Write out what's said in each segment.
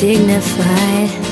Dignified.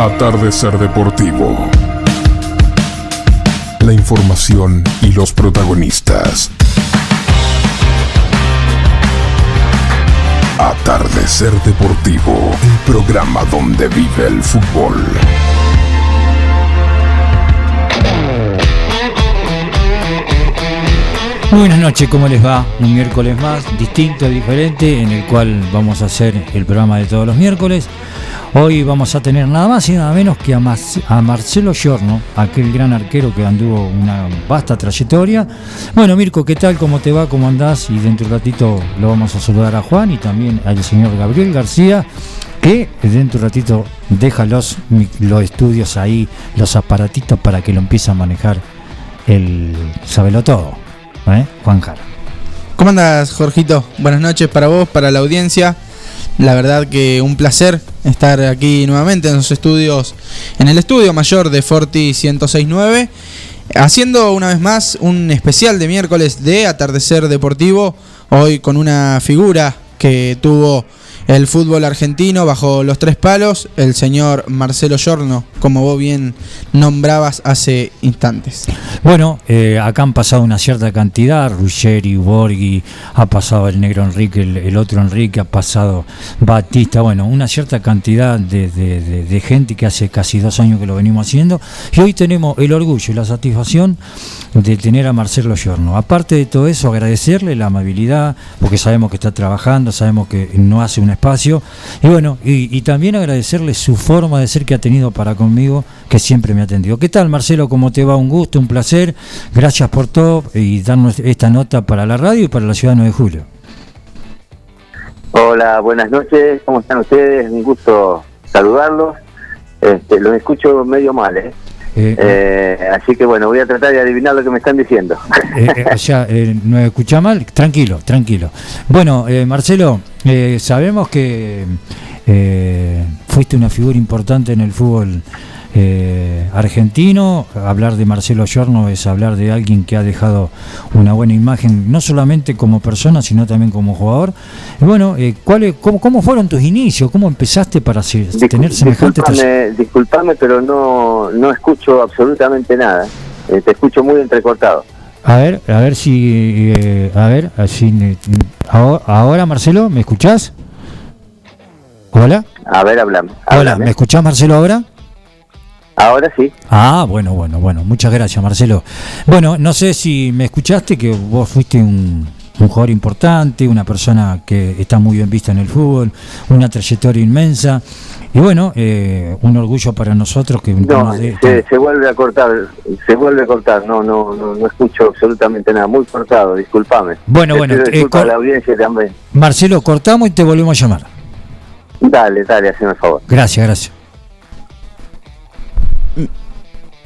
Atardecer Deportivo. La información y los protagonistas. Atardecer Deportivo, el programa donde vive el fútbol. Buenas noches, ¿cómo les va? Un miércoles más, distinto, diferente, en el cual vamos a hacer el programa de todos los miércoles. Hoy vamos a tener nada más y nada menos que a, a Marcelo Giorno, aquel gran arquero que anduvo una vasta trayectoria. Bueno, Mirko, ¿qué tal? ¿Cómo te va? ¿Cómo andás? Y dentro de un ratito lo vamos a saludar a Juan y también al señor Gabriel García, que dentro de un ratito deja los, los estudios ahí, los aparatitos para que lo empiece a manejar el Sabelo Todo, ¿eh? Juan Jara. ¿Cómo andas, Jorgito? Buenas noches para vos, para la audiencia. La verdad que un placer estar aquí nuevamente en los estudios, en el estudio mayor de Forti 1069. haciendo una vez más un especial de miércoles de Atardecer Deportivo, hoy con una figura que tuvo el fútbol argentino bajo los tres palos, el señor Marcelo Giorno, como vos bien nombrabas hace instantes. Bueno, eh, acá han pasado una cierta cantidad, Ruggeri, Borghi, ha pasado el negro Enrique, el, otro Enrique, ha pasado Batista, bueno, una cierta cantidad de, gente que hace casi dos años que lo venimos haciendo, y hoy tenemos el orgullo y la satisfacción de tener a Marcelo Giorno. Aparte de todo eso, agradecerle la amabilidad, porque sabemos que está trabajando, sabemos que no hace una espacio. Y bueno, y, también agradecerle su forma de ser que ha tenido para conmigo, que siempre me ha atendido. ¿Qué tal, Marcelo? ¿Cómo te va? Un gusto, un placer. Gracias por todo y darnos esta nota para la radio y para la ciudad de julio. Hola, buenas noches. ¿Cómo están ustedes? Un gusto saludarlos. Este, los escucho medio mal, ¿eh? Eh, eh, así que bueno, voy a tratar de adivinar lo que me están diciendo. Eh, o sea, ¿no escucha mal? Tranquilo, tranquilo. Bueno, Marcelo, sabemos que fuiste una figura importante en el fútbol eh, argentino. Hablar de Marcelo Giorno es hablar de alguien que ha dejado una buena imagen, no solamente como persona, sino también como jugador. bueno, eh, ¿cuál, cómo, cómo, fueron tus inicios? ¿Cómo empezaste para tener semejante... Disculpame, disculpame, pero no, no escucho absolutamente nada. Eh, te escucho muy entrecortado. A ver, a ver si... Eh, a ver, así... Ahora, ahora, Marcelo, ¿me escuchás? Hola. A ver, hablamos. Hola, ¿me escuchás Marcelo ahora? Ahora sí. Ah, bueno, bueno, bueno. Muchas gracias, Marcelo. Bueno, no sé si me escuchaste que vos fuiste un, jugador importante, una persona que está muy bien vista en el fútbol, una trayectoria inmensa. Y bueno, eh, un orgullo para nosotros que no, se, vuelve a cortar, se vuelve a cortar, no, no, no, escucho absolutamente nada, muy cortado, discúlpame. Bueno, bueno, eh, la audiencia también. Marcelo, cortamos y te volvemos a llamar. Dale, dale, hazme el favor. Gracias, gracias.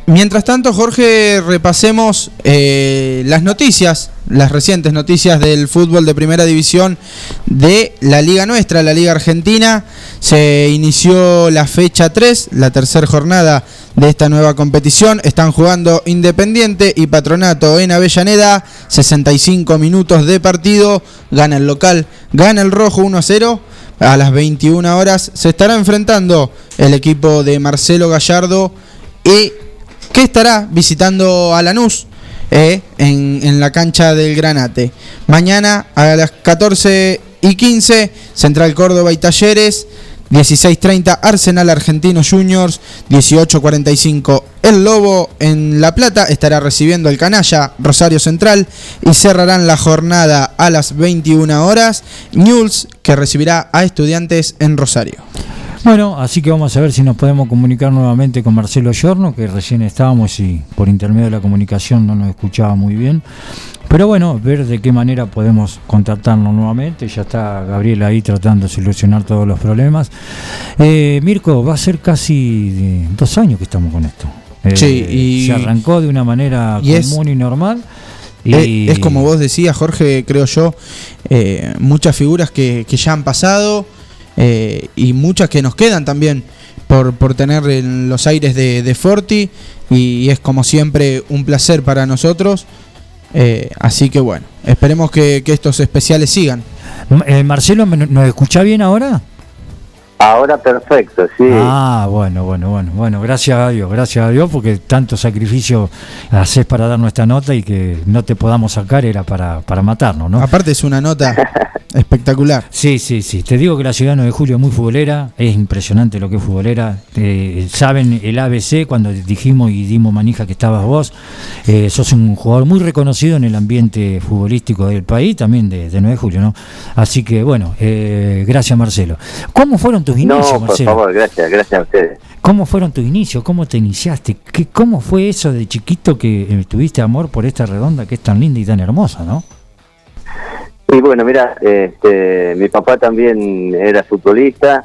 Mientras tanto, Jorge, repasemos eh, las noticias, las recientes noticias del fútbol de primera división de la Liga Nuestra, la Liga Argentina. Se inició la fecha 3, la tercera jornada de esta nueva competición. Están jugando Independiente y Patronato en Avellaneda. 65 minutos de partido. Gana el local, gana el rojo 1 a 0. A las 21 horas se estará enfrentando el equipo de Marcelo Gallardo y que estará visitando a Lanús eh, en, la cancha del Granate. Mañana a las 14 y 15, Central Córdoba y Talleres. 16.30 Arsenal Argentino Juniors, 18.45 El Lobo en La Plata estará recibiendo el Canalla Rosario Central y cerrarán la jornada a las 21 horas News que recibirá a estudiantes en Rosario. Bueno, así que vamos a ver si nos podemos comunicar nuevamente con Marcelo Giorno, que recién estábamos y por intermedio de la comunicación no nos escuchaba muy bien. Pero bueno, ver de qué manera podemos contactarnos nuevamente. Ya está Gabriel ahí tratando de solucionar todos los problemas. Eh, Mirko, va a ser casi dos años que estamos con esto. Eh, sí, y se arrancó de una manera común y normal. Y... Es, como vos decías, Jorge, creo yo, eh, muchas figuras que, que ya han pasado eh, y muchas que nos quedan también por, por tener en los aires de, de Forti y, es como siempre un placer para nosotros. Eh, así que bueno, esperemos que, estos especiales sigan. Eh, Marcelo, ¿nos escucha bien ahora? Ahora perfecto, sí. Ah, bueno, bueno, bueno, bueno, gracias a Dios, gracias a Dios, porque tanto sacrificio haces para dar nuestra nota y que no te podamos sacar era para, para matarnos, ¿no? Aparte es una nota espectacular. Sí, sí, sí. Te digo que la ciudad de Julio es muy futbolera, es impresionante lo que es futbolera. Eh, saben el ABC cuando dijimos y dimos manija que estabas vos, eh, sos un jugador muy reconocido en el ambiente futbolístico del país, también de, de 9 de Julio, ¿no? Así que bueno, eh, gracias Marcelo. ¿Cómo fueron tus inicios, no, por favor, gracias, gracias a ustedes. ¿Cómo fueron tus inicios? ¿Cómo te iniciaste? ¿Qué, ¿Cómo fue eso de chiquito que eh, tuviste amor por esta redonda que es tan linda y tan hermosa, no? Y bueno, mira, este, mi papá también era futbolista,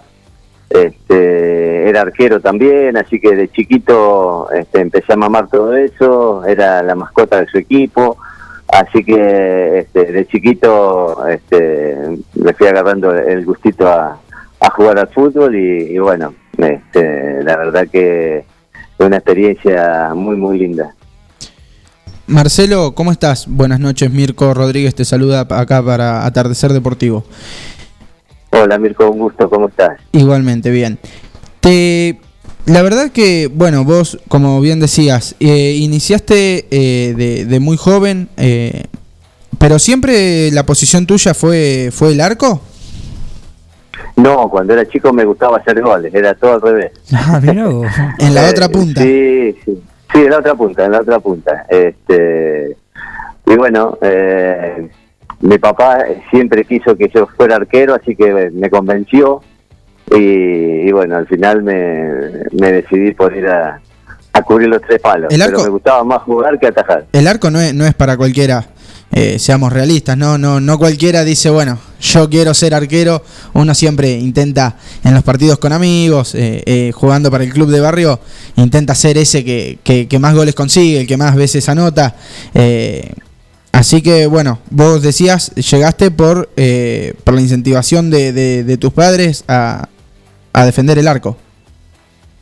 este, era arquero también, así que de chiquito este, empecé a mamar todo eso, era la mascota de su equipo, así que este, de chiquito este, me fui agarrando el gustito a, a jugar al fútbol y, bueno, este, la verdad que fue una experiencia muy, muy linda. Marcelo, ¿cómo estás? Buenas noches, Mirko Rodríguez te saluda acá para Atardecer Deportivo. Hola Mirko, un gusto, ¿cómo estás? Igualmente, bien. Te, la verdad que, bueno, vos, como bien decías, eh, iniciaste eh, de, de, muy joven, eh, pero siempre la posición tuya fue, fue el arco. No, cuando era chico me gustaba hacer goles, era todo al revés. Ah, en la otra punta. Sí, sí. Sí, en la otra punta, en la otra punta. Este, y bueno, eh, mi papá siempre quiso que yo fuera arquero, así que me convenció. Y, bueno, al final me, decidí por ir a, cubrir los tres palos. pero me gustaba más jugar que atajar. El arco no es, no es para cualquiera. Eh, seamos realistas, no, no, no cualquiera dice, bueno, yo quiero ser arquero, uno siempre intenta en los partidos con amigos, eh, eh, jugando para el club de barrio, intenta ser ese que, que, más goles consigue, el que más veces anota. así que bueno, vos decías, llegaste por, por la incentivación de, de, tus padres a, a defender el arco.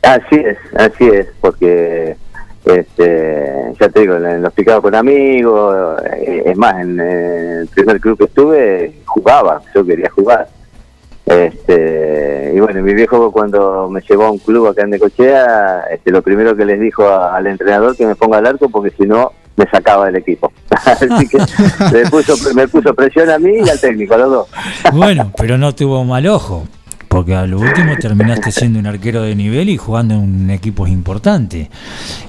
Así es, así es, porque este, ya te digo, en los picados con amigos, eh, es más, en, el primer club que estuve jugaba, yo quería jugar. Este, y bueno, mi viejo cuando me llevó a un club acá en Necochea, este, lo primero que les dijo al entrenador que me ponga al arco porque si no me sacaba del equipo. Así que me puso, me puso presión a mí y al técnico, a los dos. bueno, pero no tuvo mal ojo, porque a lo último terminaste siendo un arquero de nivel y jugando en equipos importantes.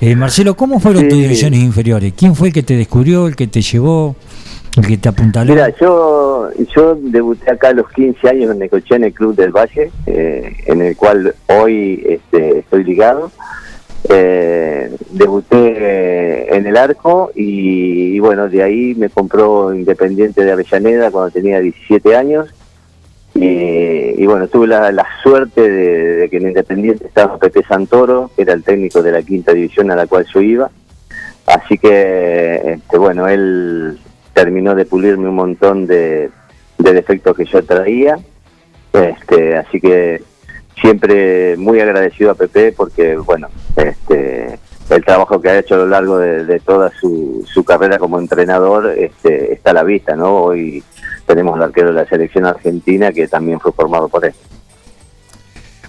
Eh, Marcelo, ¿cómo fueron tus divisiones inferiores? ¿Quién fue el que te descubrió, el que te llevó, el que te apuntaló? Mira, yo, yo debuté acá a los 15 años en Necochea en el Club del Valle, eh, en el cual hoy este, estoy ligado. Eh, debuté en el arco y, y, bueno, de ahí me compró Independiente de Avellaneda cuando tenía 17 años y, bueno, tuve la, suerte de, que en Independiente estaba Pepe Santoro, que era el técnico de la quinta división a la cual yo iba. Así que, este, bueno, él terminó de pulirme un montón de, defectos que yo traía. Este, así que siempre muy agradecido a Pepe porque, bueno, este, el trabajo que ha hecho a lo largo de, toda su, su, carrera como entrenador este, está a la vista, ¿no? Hoy tenemos el arquero de la selección argentina que también fue formado por él.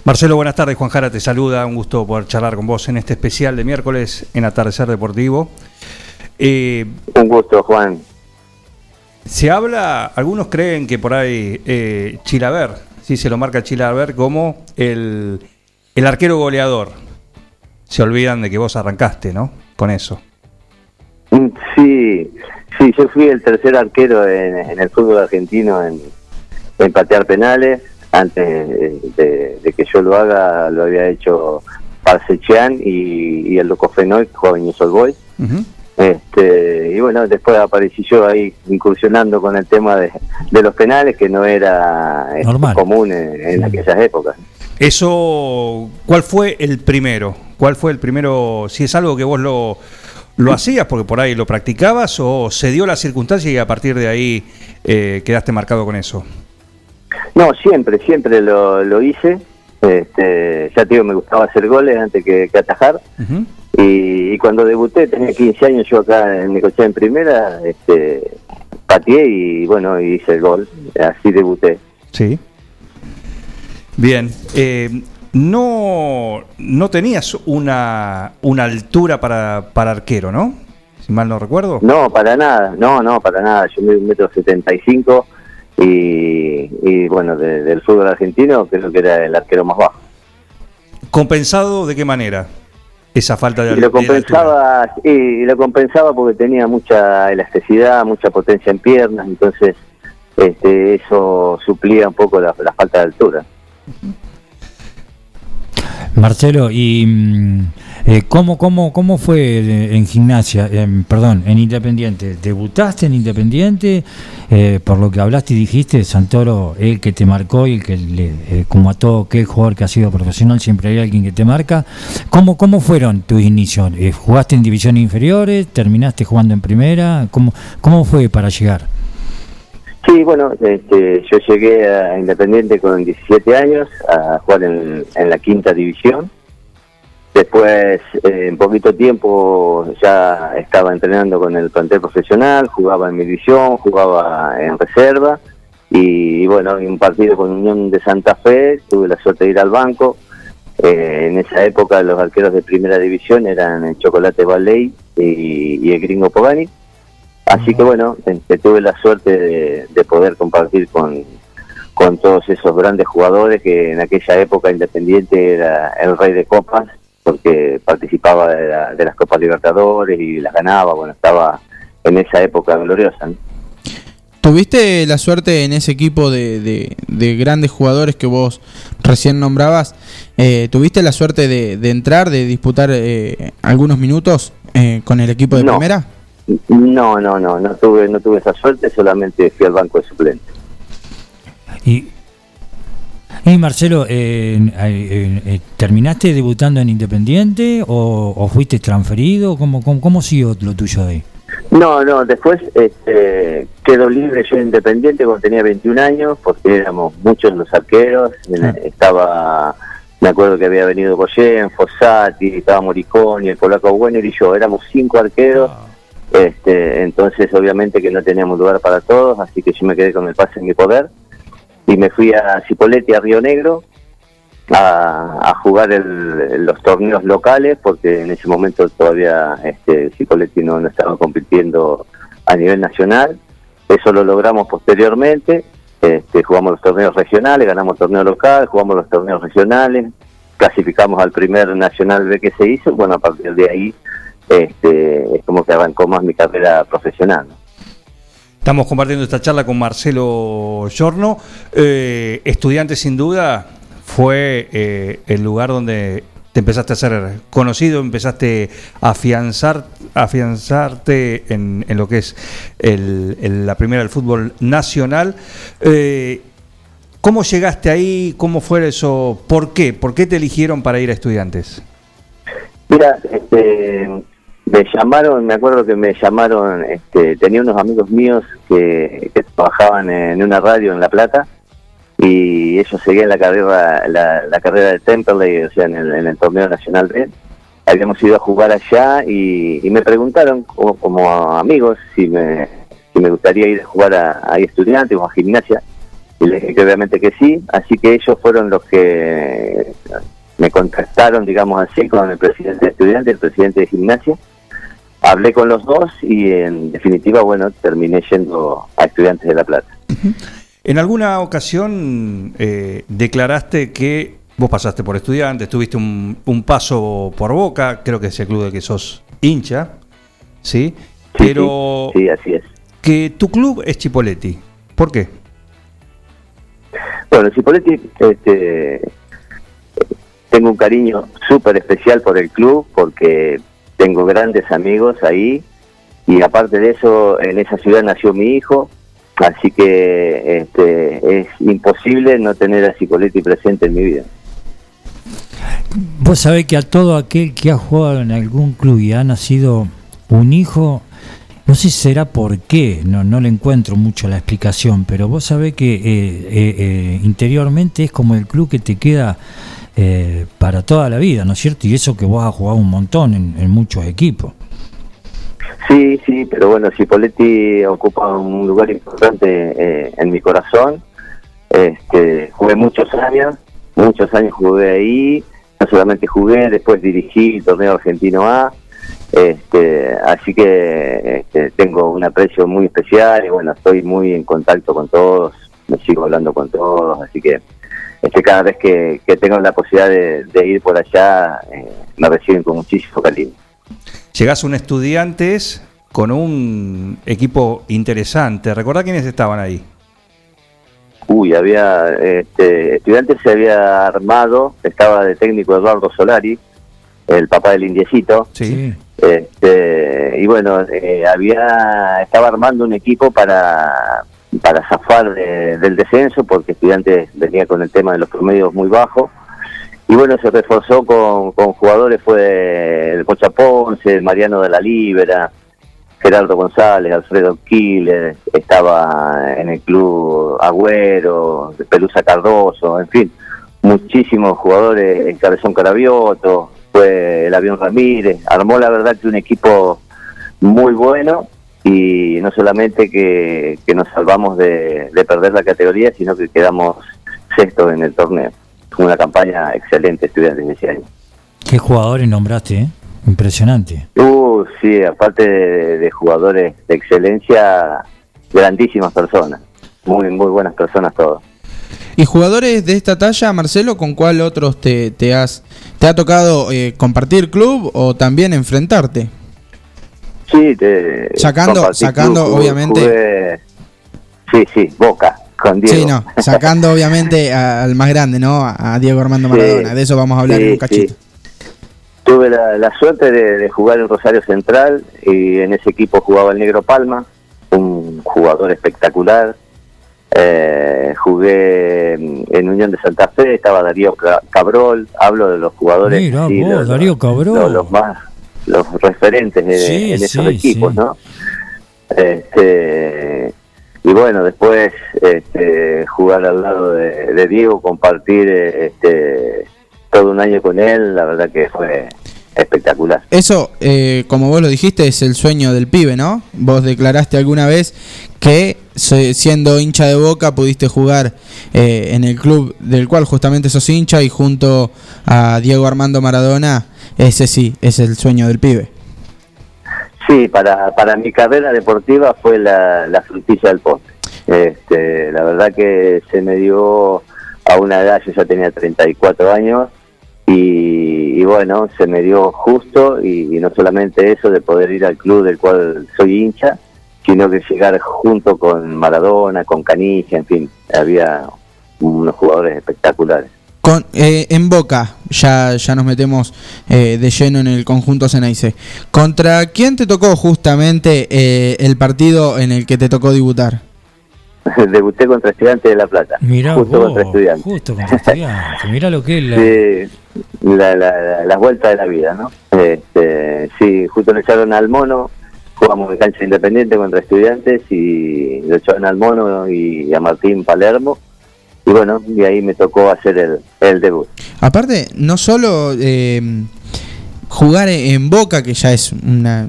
Marcelo, buenas tardes. Juan Jara te saluda. Un gusto poder charlar con vos en este especial de miércoles en Atardecer Deportivo. Eh, Un gusto, Juan. Se habla, algunos creen que por ahí eh, Chilaver, sí se lo marca Chilaver como el, el arquero goleador. Se olvidan de que vos arrancaste, ¿no? Con eso. Mm, sí, Sí, yo fui el tercer arquero en, el fútbol argentino en, patear penales. Antes de, que yo lo haga, lo había hecho Parsechean y, el Loco Fenoy, joven y Boys. este, y bueno, después aparecí yo ahí incursionando con el tema de, los penales, que no era este, común en, aquellas épocas. Eso, ¿cuál fue el primero? ¿Cuál fue el primero? Si es algo que vos lo, ¿Lo hacías porque por ahí lo practicabas o se dio la circunstancia y a partir de ahí eh, quedaste marcado con eso? No, siempre, siempre lo, hice. Este, ya te digo, me gustaba hacer goles antes que, atajar. y, cuando debuté, tenía 15 años yo acá en Necochea en primera, este, pateé y bueno, hice el gol. Así debuté. Sí. Bien. Eh, no, no tenías una, una altura para, para arquero, ¿no? Si mal no recuerdo. No, para nada, no, no, para nada. Yo mido un metro setenta y cinco y, bueno, del fútbol argentino creo que era el arquero más bajo. ¿Compensado de qué manera? Esa falta de, y lo compensaba y lo compensaba porque tenía mucha elasticidad, mucha potencia en piernas, entonces este, eso suplía un poco la, falta de altura. Marcelo, ¿y mm, eh, ¿cómo, cómo, cómo fue en gimnasia, perdón, en Independiente? ¿Debutaste en Independiente? Eh, por lo que hablaste y dijiste, Santoro, el que te marcó y el que, le, eh, como a todo aquel jugador que ha sido profesional, siempre hay alguien que te marca. ¿Cómo, cómo fueron tus inicios? ¿Jugaste en divisiones inferiores? ¿Terminaste jugando en primera? ¿Cómo, cómo fue para llegar? Sí, bueno, este, yo llegué a Independiente con 17 años a jugar en, la quinta división. Después, eh, en poquito tiempo, ya estaba entrenando con el plantel profesional, jugaba en mi división, jugaba en reserva. Y, bueno, en un partido con Unión de Santa Fe, tuve la suerte de ir al banco. Eh, en esa época los arqueros de primera división eran el Chocolate Valley y, el Gringo Pogani. Así que bueno, tuve la suerte de, de poder compartir con, con todos esos grandes jugadores que en aquella época Independiente era el rey de copas porque participaba de, las Copas Libertadores y las ganaba, bueno, estaba en esa época gloriosa. ¿Tuviste la suerte en ese equipo de, de, grandes jugadores que vos recién nombrabas? Eh, ¿Tuviste la suerte de, entrar, de disputar eh, algunos minutos eh, con el equipo de primera? No, no, no, no tuve, no tuve esa suerte, solamente fui al banco de suplentes. Y y Marcelo, eh, eh, eh, ¿terminaste debutando en Independiente o, fuiste transferido? ¿Cómo, cómo, cómo siguió lo tuyo ahí? No, no, después este, quedó libre yo Independiente cuando tenía 21 años, porque éramos muchos los arqueros, ah. estaba, me acuerdo que había venido Goyen, Fossati, estaba Moriconi, el polaco Bueno y yo, éramos cinco arqueros, ah. Este, entonces obviamente que no teníamos lugar para todos, así que yo me quedé con el pase en mi poder y me fui a Cipolletti, a Río Negro, a, jugar los torneos locales, porque en ese momento todavía este, Cipolletti no, estaba compitiendo a nivel nacional. Eso lo logramos posteriormente. Este, jugamos los torneos regionales, ganamos torneo local, jugamos los torneos regionales, clasificamos al primer nacional B que se hizo. Bueno, a partir de ahí este, es como que arrancó más mi carrera profesional. Estamos compartiendo esta charla con Marcelo Giorno. Eh, estudiante sin duda fue eh, el lugar donde te empezaste a ser conocido, empezaste a afianzar, afianzarte en, lo que es la primera del fútbol nacional. Eh, ¿Cómo llegaste ahí? ¿Cómo fue eso? ¿Por qué? ¿Por qué te eligieron para ir a estudiantes? Mira, este, me llamaron, me acuerdo que me llamaron, este, tenía unos amigos míos que, trabajaban en una radio en La Plata y ellos seguían la carrera la, carrera de Temperley, o sea, en el, torneo nacional B. Habíamos ido a jugar allá y, me preguntaron como, amigos si me, si me gustaría ir a jugar a, a estudiantes o a gimnasia y les dije que obviamente que sí, así que ellos fueron los que me contactaron, digamos así, con el presidente de estudiantes, el presidente de gimnasia, hablé con los dos y en definitiva, bueno, terminé yendo a Estudiantes de La Plata. En alguna ocasión eh, declaraste que vos pasaste por Estudiantes, tuviste un, paso por Boca, creo que es el club de que sos hincha, ¿sí? Pero sí, así es. que tu club es Chipoletti. ¿Por qué? Bueno, Chipoletti, este, tengo un cariño súper especial por el club porque tengo grandes amigos ahí y aparte de eso, en esa ciudad nació mi hijo, así que este, es imposible no tener a Cipoletti presente en mi vida. Vos sabés que a todo aquel que ha jugado en algún club y ha nacido un hijo, no sé si será por qué, no, no le encuentro mucho la explicación, pero vos sabés que eh, eh, eh, interiormente es como el club que te queda eh, para toda la vida, ¿no es cierto? Y eso que vos has jugado un montón en, muchos equipos. Sí, sí, pero bueno, Cipoletti ocupa un lugar importante eh, en mi corazón. Este, jugué muchos años, muchos años jugué ahí, no solamente jugué, después dirigí el torneo argentino A, este, así que este, tengo un aprecio muy especial y bueno, estoy muy en contacto con todos, me sigo hablando con todos, así que este, cada vez que, tengo la posibilidad de, ir por allá, eh, me reciben con muchísimo cariño. Llegás un estudiantes con un equipo interesante. ¿Recordá quiénes estaban ahí? Uy, había este, estudiantes se había armado, estaba de técnico Eduardo Solari, el papá del indiecito. Sí. Este, y bueno, eh, había estaba armando un equipo para para zafar del descenso, porque Estudiantes venía con el tema de los promedios muy bajos. Y bueno, se reforzó con, jugadores, fue el Pocha Ponce, el Mariano de la Libera, Gerardo González, Alfredo Quiles, estaba en el club Agüero, Pelusa Cardoso, en fin, muchísimos jugadores, en Cabezón Carabioto, fue el avión Ramírez. Armó la verdad que un equipo muy bueno y no solamente que, que nos salvamos de, de perder la categoría, sino que quedamos sextos en el torneo. Fue una campaña excelente estudiantes ese año. Qué jugadores nombraste, ¿eh? Impresionante. Uh, sí, aparte de, de jugadores de excelencia, grandísimas personas. Muy, muy buenas personas todos. Y jugadores de esta talla, Marcelo, ¿con cuál otros te, te has te ha tocado eh, compartir club o también enfrentarte? Sí, te, Sacando- sacando, club, obviamente- jugué- sí, sí, Boca, con Diego. Sí, no, sacando obviamente al más grande, ¿no? A Diego Armando Sí. Maradona. De eso vamos a hablar Sí, en un cachito. sí. Tuve la, la suerte de, de jugar en Rosario Central y en ese equipo jugaba el Negro Palma, un jugador espectacular. Eh, jugué en Unión de Santa Fe, estaba Darío Ca- Cabrol, hablo de los jugadores. Mira sí, vos, los- Darío Cabrol. Los, los más, los referentes de- Sí, en esos sí, equipos, sí. ¿no? Este, y bueno, después este, jugar al lado de, de Diego, compartir este, todo un año con él, la verdad que fue espectacular. Eso, eh, como vos lo dijiste, es el sueño del pibe, ¿no? Vos declaraste alguna vez que siendo hincha de Boca pudiste jugar eh, en el club del cual justamente sos hincha y junto a Diego Armando Maradona, ese sí, es el sueño del pibe. Sí, para, para mi carrera deportiva fue la, la frutilla del postre. Este, la verdad que se me dio a una edad, yo ya tenía 34 años, y, y bueno, se me dio justo, y, no solamente eso de poder ir al club del cual soy hincha, sino que llegar junto con Maradona, con Canilla, en fin, había unos jugadores espectaculares. Con, eh, en Boca, ya, ya nos metemos eh, de lleno en el conjunto Ceneice. ¿Contra quién te tocó justamente eh, el partido en el que te tocó debutar? Debuté contra Estudiantes de La Plata, Mirá justo vos, contra Estudiantes. justo contra estudiantes. Mirá lo que es la... Sí, la, la, vueltas de la vida, ¿no? Este, sí, justo le echaron al mono, jugamos en cancha independiente contra estudiantes y lo echaron al mono y a Martín Palermo. Y bueno, y ahí me tocó hacer el, el debut. Aparte, no solo eh, jugar en Boca, que ya es una,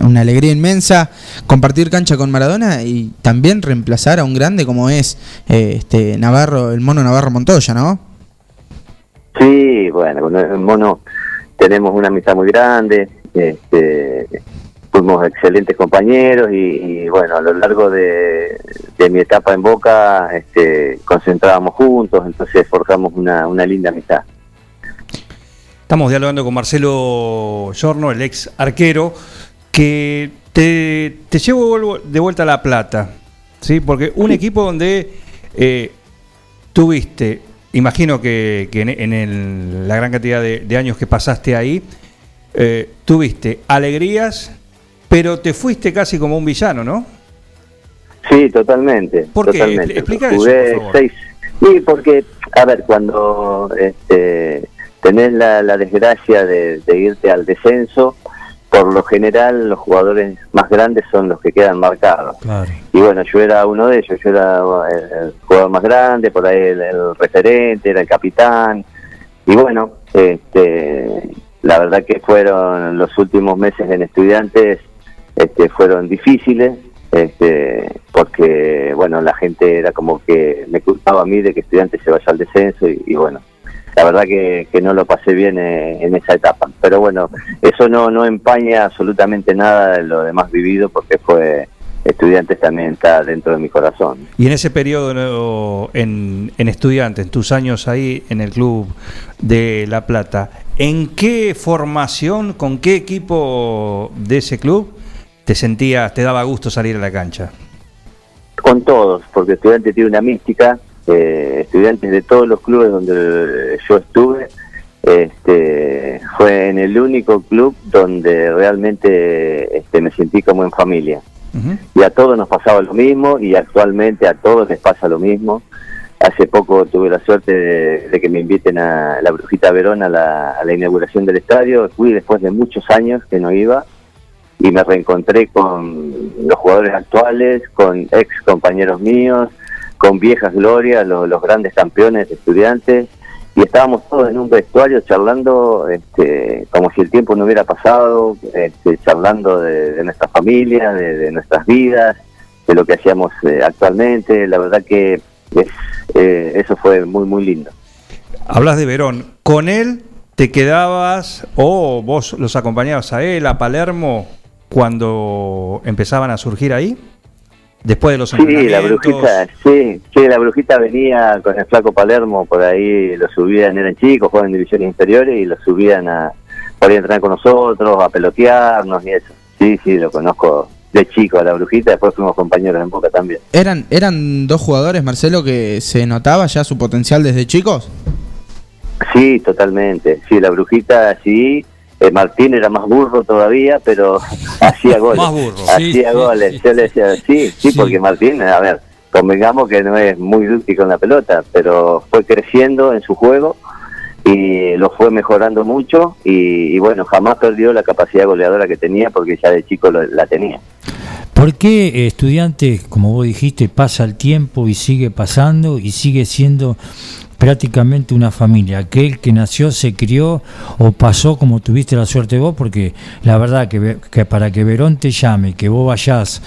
una alegría inmensa, compartir cancha con Maradona y también reemplazar a un grande como es eh, este Navarro, el mono Navarro Montoya, ¿no? Sí, bueno, con el mono tenemos una amistad muy grande, este, fuimos excelentes compañeros y, y, bueno, a lo largo de, de mi etapa en Boca este, concentrábamos juntos, entonces forjamos una, una linda amistad. Estamos dialogando con Marcelo Giorno, el ex arquero, que te, te llevo de vuelta a La Plata, ¿sí? Porque un equipo donde eh, tuviste, imagino que, que en, en el- la gran cantidad de, de años que pasaste ahí, eh, tuviste alegrías, pero te fuiste casi como un villano, ¿no? Sí, totalmente. ¿Por qué? totalmente. Explica eso, por favor. seis. Sí, porque, a ver, cuando este, tenés la, la desgracia de, de irte al descenso, por lo general los jugadores más grandes son los que quedan marcados. Claro. Y bueno, yo era uno de ellos, yo era el, el jugador más grande, por ahí el, el referente, era el capitán. Y bueno, este, la verdad que fueron los últimos meses en estudiantes, este, fueron difíciles, este, porque bueno, la gente era como que me culpaba a mí de que estudiantes se vaya al descenso y, y bueno, la verdad que, que no lo pasé bien eh, en esa etapa. Pero bueno, eso no, no empaña absolutamente nada de lo demás vivido porque fue estudiantes también está dentro de mi corazón. Y en ese periodo en, en estudiantes, en tus años ahí en el club de La Plata, ¿en qué formación, con qué equipo de ese club te sentías, te daba gusto salir a la cancha? Con todos, porque estudiantes tiene una mística, eh, estudiantes de todos los clubes donde yo estuve, este, fue en el único club donde realmente este, me sentí como en familia. Y a todos nos pasaba lo mismo y actualmente a todos les pasa lo mismo. Hace poco tuve la suerte de, de que me inviten a la Brujita Verón a la, a la inauguración del estadio. Fui después de muchos años que no iba y me reencontré con los jugadores actuales, con ex compañeros míos, con viejas glorias, los, grandes campeones de estudiantes. y estábamos todos en un vestuario charlando este, como si el tiempo no hubiera pasado, este, charlando de, nuestra familia, de, nuestras vidas, de lo que hacíamos eh, actualmente. La verdad que eh, eso fue muy, muy lindo. Hablas de Verón. ¿Con él te quedabas o vos los acompañabas a él, a Palermo, cuando empezaban a surgir ahí? Después de los Sí, la brujita, sí, sí, la brujita venía con el flaco Palermo, por ahí lo subían, eran chicos, jugaban en divisiones inferiores y lo subían a, por ahí a entrenar con nosotros, a pelotearnos y eso. Sí, sí, lo conozco de chico a la brujita, después fuimos compañeros en Boca también. ¿Eran, eran dos jugadores, Marcelo, que se notaba ya su potencial desde chicos? Sí, totalmente. Sí, la brujita sí, eh, Martín era más burro todavía, pero hacía goles. Más burro. Hacía goles. Yo le decía, sí, sí, porque Martín, a ver, convengamos que no es muy útil con la pelota, pero fue creciendo en su juego y lo fue mejorando mucho y, bueno, jamás perdió la capacidad goleadora que tenía porque ya de chico la tenía. ¿Por qué eh, estudiante, como vos dijiste, pasa el tiempo y sigue pasando y sigue siendo prácticamente una familia. Aquel que nació, se crió o pasó como tuviste la suerte vos, porque la verdad que, que para que Verón te llame, que vos vayas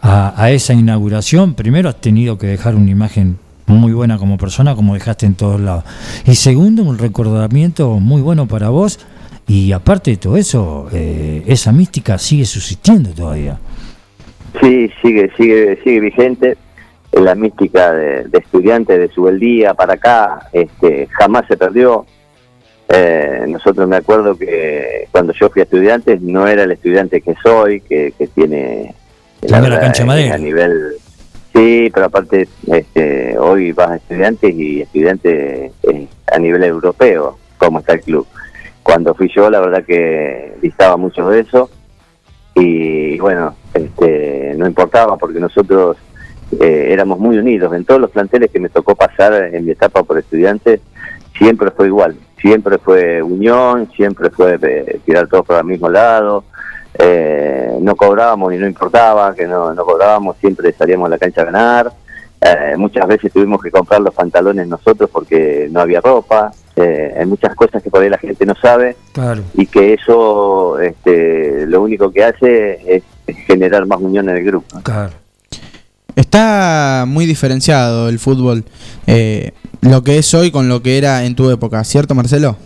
a, esa inauguración, primero has tenido que dejar una imagen muy buena como persona, como dejaste en todos lados. Y segundo, un recordamiento muy bueno para vos. Y aparte de todo eso, eh, esa mística sigue subsistiendo todavía. Sí, sigue, sigue, sigue vigente la mística de, de estudiante de Subeldía para acá este, jamás se perdió. Eh, nosotros me acuerdo que cuando yo fui a estudiantes no era el estudiante que soy, que, tiene la, cancha madera. a nivel sí, pero aparte este, hoy vas a estudiantes y estudiantes eh, a nivel europeo, como está el club. Cuando fui yo, la verdad que distaba mucho de eso y bueno, este, no importaba porque nosotros eh, éramos muy unidos. En todos los planteles que me tocó pasar en mi etapa por estudiante, siempre fue igual. Siempre fue unión, siempre fue eh, tirar todos para el mismo lado. Eh, no cobrábamos y no importaba que no, no cobrábamos, siempre salíamos a la cancha a ganar. muchas veces tuvimos que comprar los pantalones nosotros porque no había ropa. hay muchas cosas que por ahí la gente no sabe y que eso este, lo único que hace es generar más unión en el grupo. Claro. Está muy diferenciado el fútbol, eh, lo que es hoy con lo que era en tu época, ¿cierto Marcelo?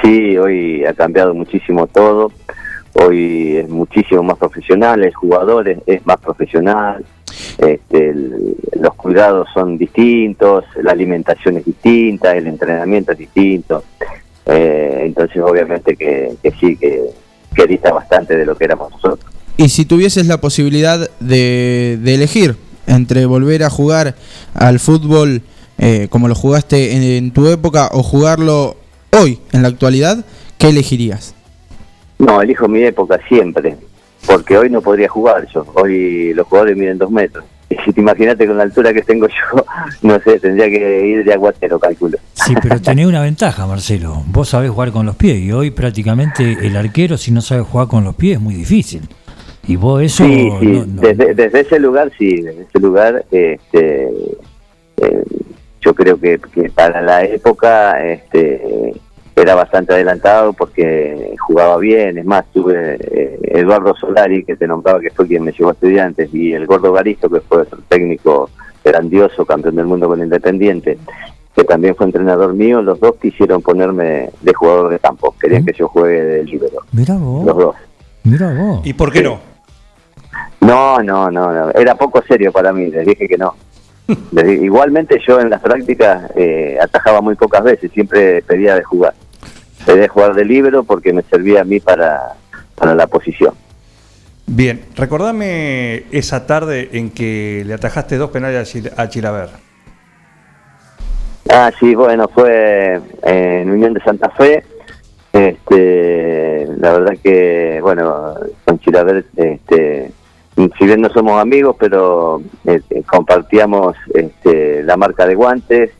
Sí, hoy ha cambiado muchísimo todo, hoy es muchísimo más profesional, el jugador es, más profesional, este, los cuidados son distintos, la alimentación es distinta, el entrenamiento es distinto, eh, entonces obviamente que, sí, que, que dista bastante de lo que éramos nosotros. Y si tuvieses la posibilidad de, elegir entre volver a jugar al fútbol eh, como lo jugaste en, tu época o jugarlo hoy, en la actualidad, ¿qué elegirías? No, elijo mi época siempre, porque hoy no podría jugar yo. Hoy los jugadores miden dos metros. Y si te imaginaste con la altura que tengo yo, no sé, tendría que ir de aguatero, calculo. Sí, pero tenés una ventaja, Marcelo. Vos sabés jugar con los pies y hoy prácticamente el arquero, si no sabe jugar con los pies, es muy difícil. Y vos eso... Sí, sí. Desde, ese lugar, sí, desde ese lugar, este, eh, yo creo que, para la época este, era bastante adelantado porque jugaba bien. Es más, tuve eh, Eduardo Solari, que te nombraba que fue quien me llevó a estudiantes, y el Gordo Garisto, que fue un técnico grandioso, campeón del mundo con Independiente, que también fue entrenador mío, los dos quisieron ponerme de jugador de campo. Querían ¿Mm? que yo juegue de libero. Mira vos. Los dos. Mira vos. ¿Y por qué no? No, no, no, era poco serio para mí, les dije que no. igualmente yo en las prácticas eh, atajaba muy pocas veces, siempre pedía de jugar. Pedía de jugar de libro porque me servía a mí para, para la posición. Bien, recordame esa tarde en que le atajaste dos penales a Chilaver. Ah, sí, bueno, fue en Unión de Santa Fe. Este, la verdad que, bueno, con Chilaver este, si bien no somos amigos, pero este, compartíamos este, la marca de guantes,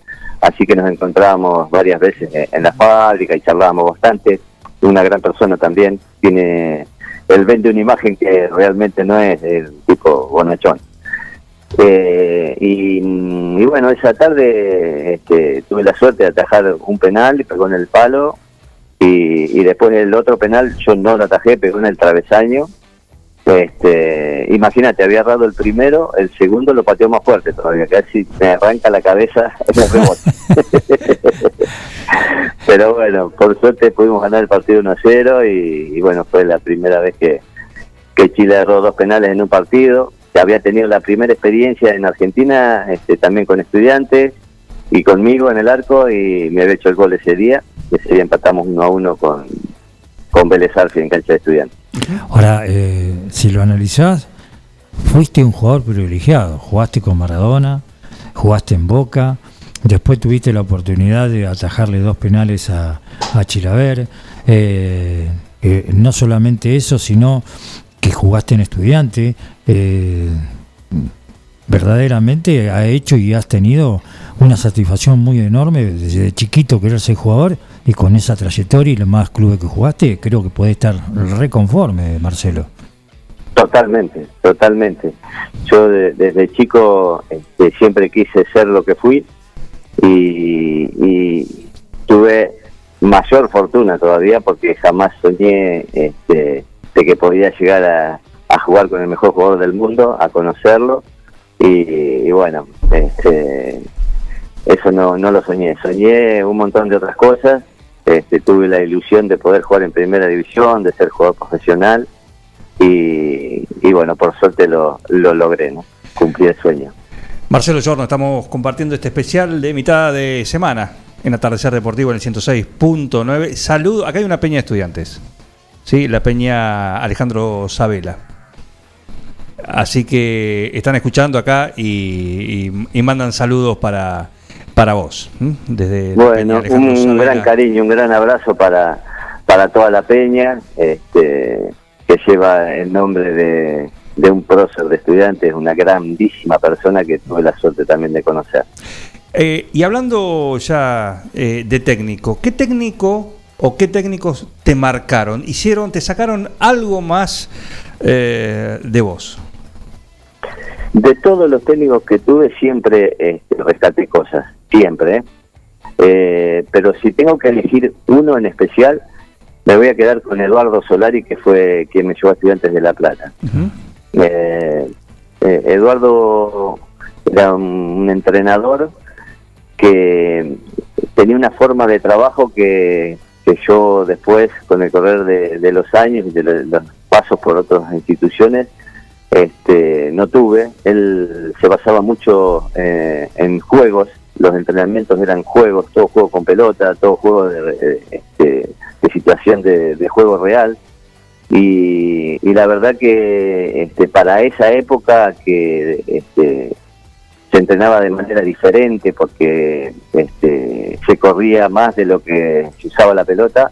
así que nos encontrábamos varias veces en la fábrica y charlábamos bastante. Una gran persona también, tiene, él vende una imagen que realmente no es el tipo bonachón. Eh, y, y bueno, esa tarde este, tuve la suerte de atajar un penal pegó en el palo. Y, y después el otro penal yo no lo atajé, pegó en el travesaño. Este, imagínate, había errado el primero, el segundo lo pateó más fuerte todavía, casi me arranca la cabeza en el rebote. Pero bueno, por suerte pudimos ganar el partido 1 a 0 y, y bueno, fue la primera vez que, que Chile erró dos penales en un partido. había tenido la primera experiencia en Argentina, este, también con estudiantes y conmigo en el arco y me había hecho el gol ese día. Ese día empatamos 1 a 1 con, con Vélez Arfi en cancha de estudiantes. Ahora, eh, si lo analizás, fuiste un jugador privilegiado. Jugaste con Maradona, jugaste en Boca, después tuviste la oportunidad de atajarle dos penales a, a Chilaver. Eh, eh, no solamente eso, sino que jugaste en estudiante. eh, verdaderamente ha hecho y has tenido una satisfacción muy enorme desde chiquito querer ser jugador y con esa trayectoria y los más clubes que jugaste, creo que puede estar reconforme, Marcelo. Totalmente, totalmente. Yo de- desde chico este, siempre quise ser lo que fui y, tuve mayor fortuna todavía porque jamás soñé este, de que podía llegar a, jugar con el mejor jugador del mundo, a conocerlo y, y bueno, este, eso no, no lo soñé. Soñé un montón de otras cosas. Este, tuve la ilusión de poder jugar en primera división, de ser jugador profesional y, bueno, por suerte lo, lo logré, ¿no? Cumplí el sueño. Marcelo Giorno, estamos compartiendo este especial de mitad de semana en Atardecer Deportivo en el 106.9. Saludo, acá hay una peña de estudiantes, ¿sí? la peña Alejandro Sabela. Así que están escuchando acá y mandan saludos para, para vos. Desde Bueno, un Sabela. gran cariño, un gran abrazo para, para toda la peña, este, que lleva el nombre de, de un prócer de estudiantes, una grandísima persona que tuve la suerte también de conocer. Eh, y hablando ya eh, de técnico, ¿qué técnico o qué técnicos te marcaron? ¿Hicieron, te sacaron algo más eh, de vos? De todos los técnicos que tuve siempre este, rescaté cosas, siempre. ¿eh? Eh, pero si tengo que elegir uno en especial, me voy a quedar con Eduardo Solari, que fue quien me llevó a Estudiantes de La Plata. Eh, eh, Eduardo era un, entrenador que tenía una forma de trabajo que, que yo después, con el correr de, de los años y de lo- los pasos por otras instituciones, este, no tuve. Él se basaba mucho eh, en juegos, los entrenamientos eran juegos, todo juego con pelota, todo juego de, de- este, situación de, juego real. Y, y la verdad que este, para esa época que este, se entrenaba de manera diferente porque este, se corría más de lo que se usaba la pelota,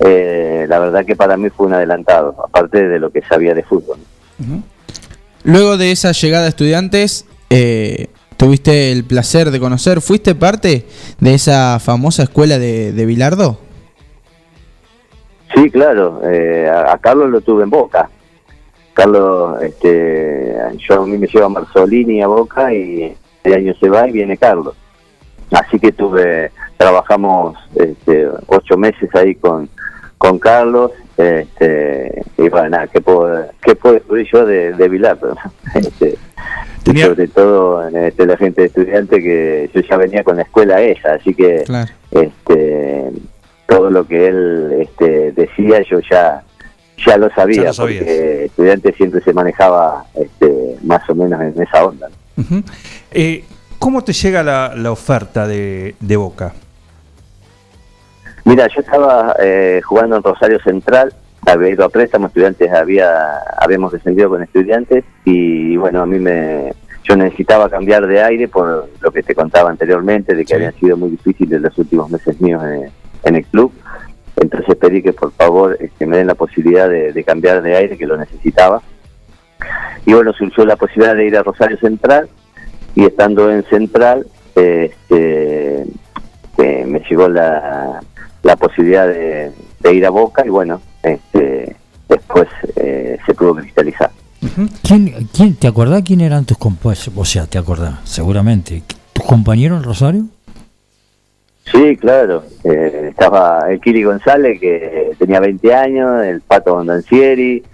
eh, la verdad que para mí fue un adelantado, aparte de lo que sabía de fútbol. Luego de esa llegada a estudiantes, eh, tuviste el placer de conocer, ¿fuiste parte de esa famosa escuela de, de Bilardo? Sí, claro, eh, a, Carlos lo tuve en Boca. Carlos, este, yo a mí me lleva Marzolini a Boca y el año se va y viene Carlos. Así que tuve, trabajamos este, ocho meses ahí con, con Carlos, este, y bueno, nada, ¿qué puedo, qué puedo descubrir yo de, de Bilardo? Este, Tenía- sobre todo este, la gente de estudiante que yo ya venía con la escuela esa, así que Claro. este todo lo que él este, decía yo ya ya lo sabía, Ya lo porque estudiante siempre se manejaba este, más o menos en esa onda. Eh, ¿Cómo te llega la, la oferta de, de Boca? Mira, yo estaba eh, jugando en Rosario Central, había ido a préstamo, estudiantes había habíamos descendido con estudiantes y bueno, a mí me yo necesitaba cambiar de aire por lo que te contaba anteriormente, de que Sí. habían sido muy difíciles los últimos meses míos en, en el club. Entonces pedí que por favor este, me den la posibilidad de, de cambiar de aire, que lo necesitaba. Y bueno, surgió la posibilidad de ir a Rosario Central y estando en Central, este, eh, me llegó la, la posibilidad de, de ir a Boca y bueno, este, después eh, se pudo cristalizar. ¿Quién, quién, ¿Te acordás quién eran tus compañeros? O sea, te acordás, seguramente. ¿Tus compañeros en Rosario? Sí, claro. Eh, estaba el Kiri González, que tenía 20 años, el Pato Bondancieri,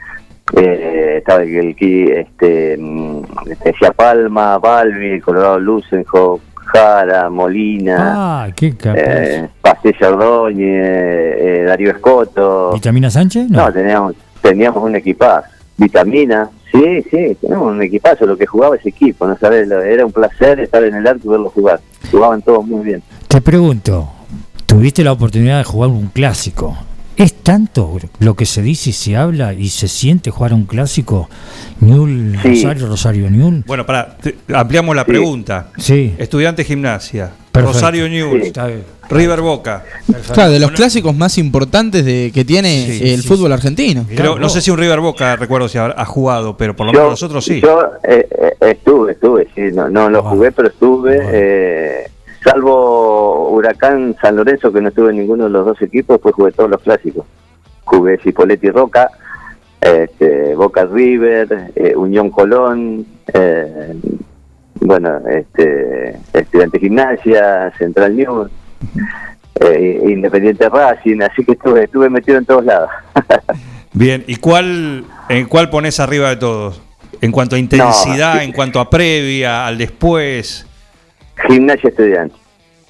eh, estaba el, el Kiri, este, mm, decía Palma, Balbi, Colorado Lucenjo, Jara, Molina, Ah, qué capaz. eh, Pastella Ordóñez, eh, Darío Escoto. ¿Vitamina Sánchez? No, teníamos, teníamos un equipazo. Vitamina, sí, sí, teníamos un equipazo, lo que jugaba ese equipo, ¿no sabes? Era un placer estar en el arco y verlo jugar. Jugaban todos muy bien. Te pregunto, tuviste la oportunidad de jugar un clásico. ¿Es tanto lo que se dice y se habla y se siente jugar un clásico? Newell, Sí. Rosario, Rosario, Newell. Bueno, para ampliamos la Sí. pregunta. Sí, Estudiante Gimnasia, Perfecto. Rosario News, Sí. está bien. River Boca. Claro, de los clásicos más importantes de, que tiene Sí, el sí, fútbol argentino. Creo, no sé si un River Boca, recuerdo si ha, ha jugado, pero por lo menos nosotros sí. Yo eh, eh, estuve, estuve, sí, no, no lo Ah. jugué, pero estuve. Eh, salvo Huracán San Lorenzo, que no estuve en ninguno de los dos equipos, pues jugué todos los clásicos. Jugué Cipoletti Roca, este, Boca River, eh, Unión Colón, eh, bueno, este, Estudiante Gimnasia, Central News, eh, Independiente Racing, así que estuve, estuve metido en todos lados. Bien, ¿y cuál, en cuál pones arriba de todos? En cuanto a intensidad, No. en cuanto a previa, al después. Gimnasia estudiante.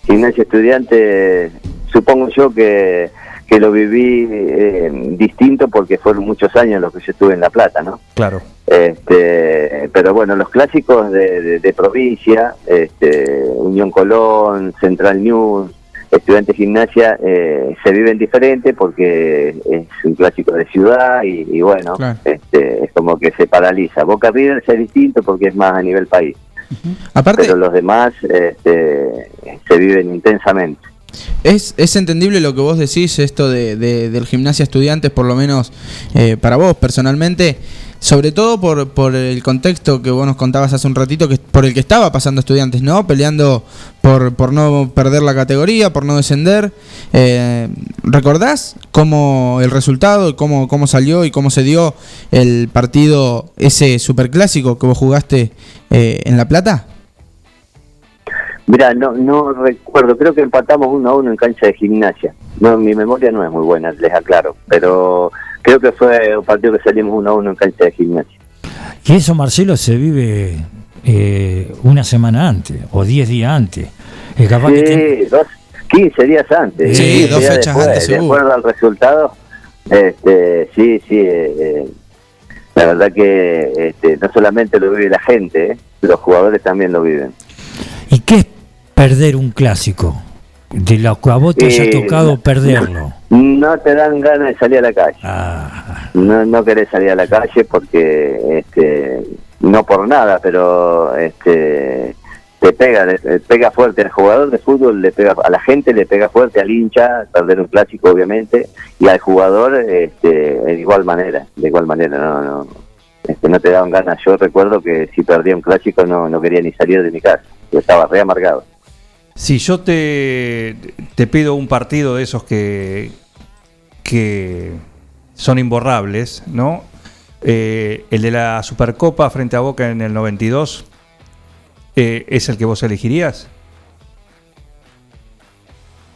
Gimnasia estudiante, supongo yo que, que lo viví eh, distinto porque fueron muchos años los que yo estuve en La Plata, ¿no? Claro. Este, pero bueno, los clásicos de, de- de provincia, este, Unión Colón, Central News, Estudiante Gimnasia, eh, se viven diferente porque es un clásico de ciudad y, y bueno, Claro. este, es como que se paraliza. Boca River es distinto porque es más a nivel país Aparte, pero los demás este, se viven intensamente. es, es entendible lo que vos decís, esto de, de- del gimnasia estudiantes, por lo menos eh, para vos personalmente, sobre todo por, por el contexto que vos nos contabas hace un ratito, que por el que estaba pasando estudiantes, ¿no? Peleando por, por no perder la categoría, por no descender. Eh, ¿Recordás cómo el resultado, cómo, cómo salió y cómo se dio el partido, ese superclásico que vos jugaste eh, en La Plata? Mira, no no recuerdo, creo que empatamos uno a uno en cancha de gimnasia. No, mi memoria no es muy buena, les aclaro, pero creo que fue un partido que salimos uno a uno en cancha de gimnasia. Y eso, Marcelo, se vive eh, una semana antes o diez días antes. Es capaz que te- Sí, dos, 15 días antes. Sí, 15 dos días fechas después, antes, De seguro. acuerdo al resultado, este, sí, sí, eh, eh, la verdad que este, no solamente lo vive la gente, eh, los jugadores también lo viven. ¿Y qué es perder un clásico? De lo que a vos te haya Eh, tocado no. perderlo. No te dan ganas de salir a la calle. Ah, no, no querés salir a la calle porque este no por nada pero este te pega le- pega fuerte al jugador de fútbol le pega a la gente le pega fuerte al hincha perder un clásico obviamente y al jugador este de igual manera de igual manera no no este, no te daban ganas. Yo recuerdo que si perdía un clásico no no quería ni salir de mi casa yo estaba re amargado. Si yo te, te pido un partido de esos que, que son imborrables, ¿no? Eh, el de la Supercopa frente a Boca en el 92, eh, ¿es el que vos elegirías?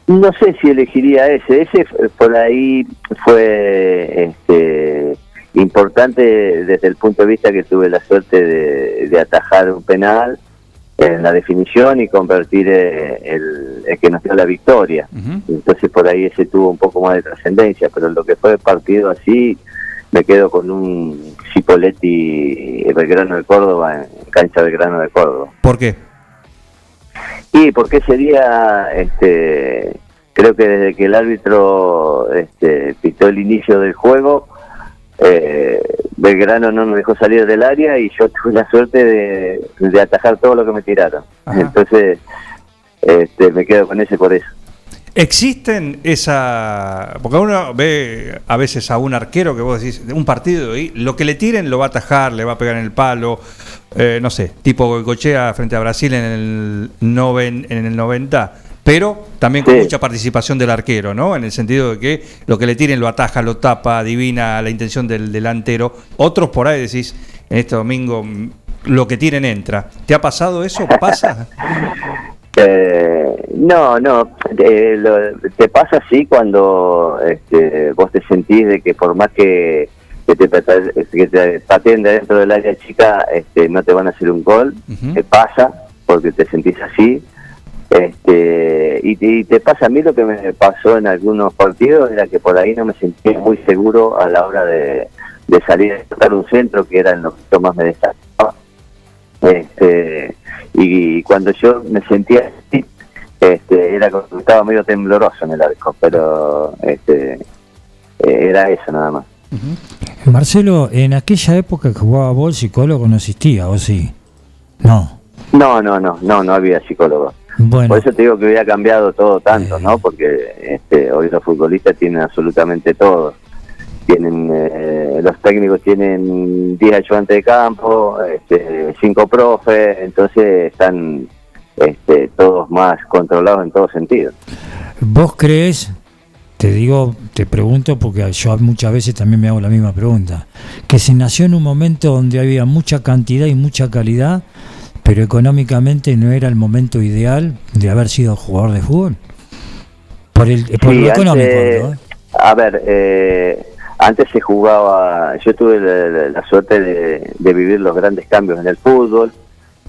No sé si elegiría ese. Ese por ahí fue este, importante desde el punto de vista que tuve la suerte de atajar un penal en la definición y convertir eh, el, el que nos dio la victoria. Entonces por ahí ese tuvo un poco más de trascendencia, pero lo que fue el partido así, me quedo con un Cipoletti Belgrano de Córdoba en cancha Belgrano de Córdoba. ¿Por qué? Y porque ese día, este, creo que desde que el árbitro este, pitó el inicio del juego, eh, Belgrano no nos dejó salir del área y yo tuve la suerte de, de atajar todo lo que me tiraron. Ajá. Entonces, este, me quedo con ese por eso. ¿Existen esa.? Porque uno ve a veces a un arquero que vos decís, de un partido y lo que le tiren lo va a atajar, le va a pegar en el palo, eh, no sé, tipo Goicochea frente a Brasil en el, noven, en el 90. Pero también con Sí. mucha participación del arquero, ¿no? En el sentido de que lo que le tiren lo ataja, lo tapa, adivina la intención del delantero. Otros por ahí decís, en este domingo, mm, lo que tiren entra. ¿Te ha pasado eso? ¿Pasa? Eh, no, no, eh, lo- te pasa así cuando este, vos te sentís de que por más que, que te, que te pateen de dentro del área chica, este, no te van a hacer un gol, te pasa porque te sentís así. Este, y, te- y te pasa a mí lo que me pasó en algunos partidos, era que por ahí no me sentía muy seguro a la hora de, de salir a tocar un centro, que era en lo que más me destacaba. Este, y cuando yo me sentía así, este, era como estaba medio tembloroso en el arco, pero este, eh, era eso nada más. Marcelo, en aquella época que jugaba vos, psicólogo no existía, ¿o sí? No. No, no, no, no, no había psicólogo. Bueno, Por eso te digo que hubiera cambiado todo tanto, Eh. ¿no? Porque este, hoy los futbolistas tienen absolutamente todo. Tienen, eh, los técnicos tienen 10 ayudantes de campo, este, 5 profes, entonces están este, todos más controlados en todo sentido. ¿vos crees, te digo, te pregunto porque yo muchas veces también me hago la misma pregunta, que se nació en un momento donde había mucha cantidad y mucha calidad, pero económicamente no era el momento ideal de haber sido jugador de fútbol? Por, el, por Sí, lo económico, ¿no? A ver, eh, antes se jugaba, yo tuve la, la- la suerte de, de vivir los grandes cambios en el fútbol,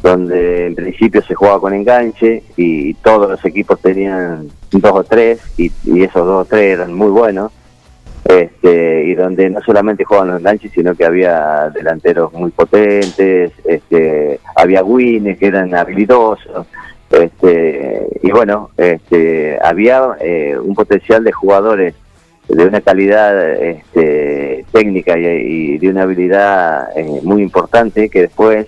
donde en principio se jugaba con enganche y todos los equipos tenían dos o tres y, y esos dos o tres eran muy buenos. Este, y donde no solamente jugaban los enganches, sino que había delanteros muy potentes, este, había wins que eran habilidosos, este, y bueno, este, había eh, un potencial de jugadores de una calidad este, técnica y, y de una habilidad eh, muy importante que después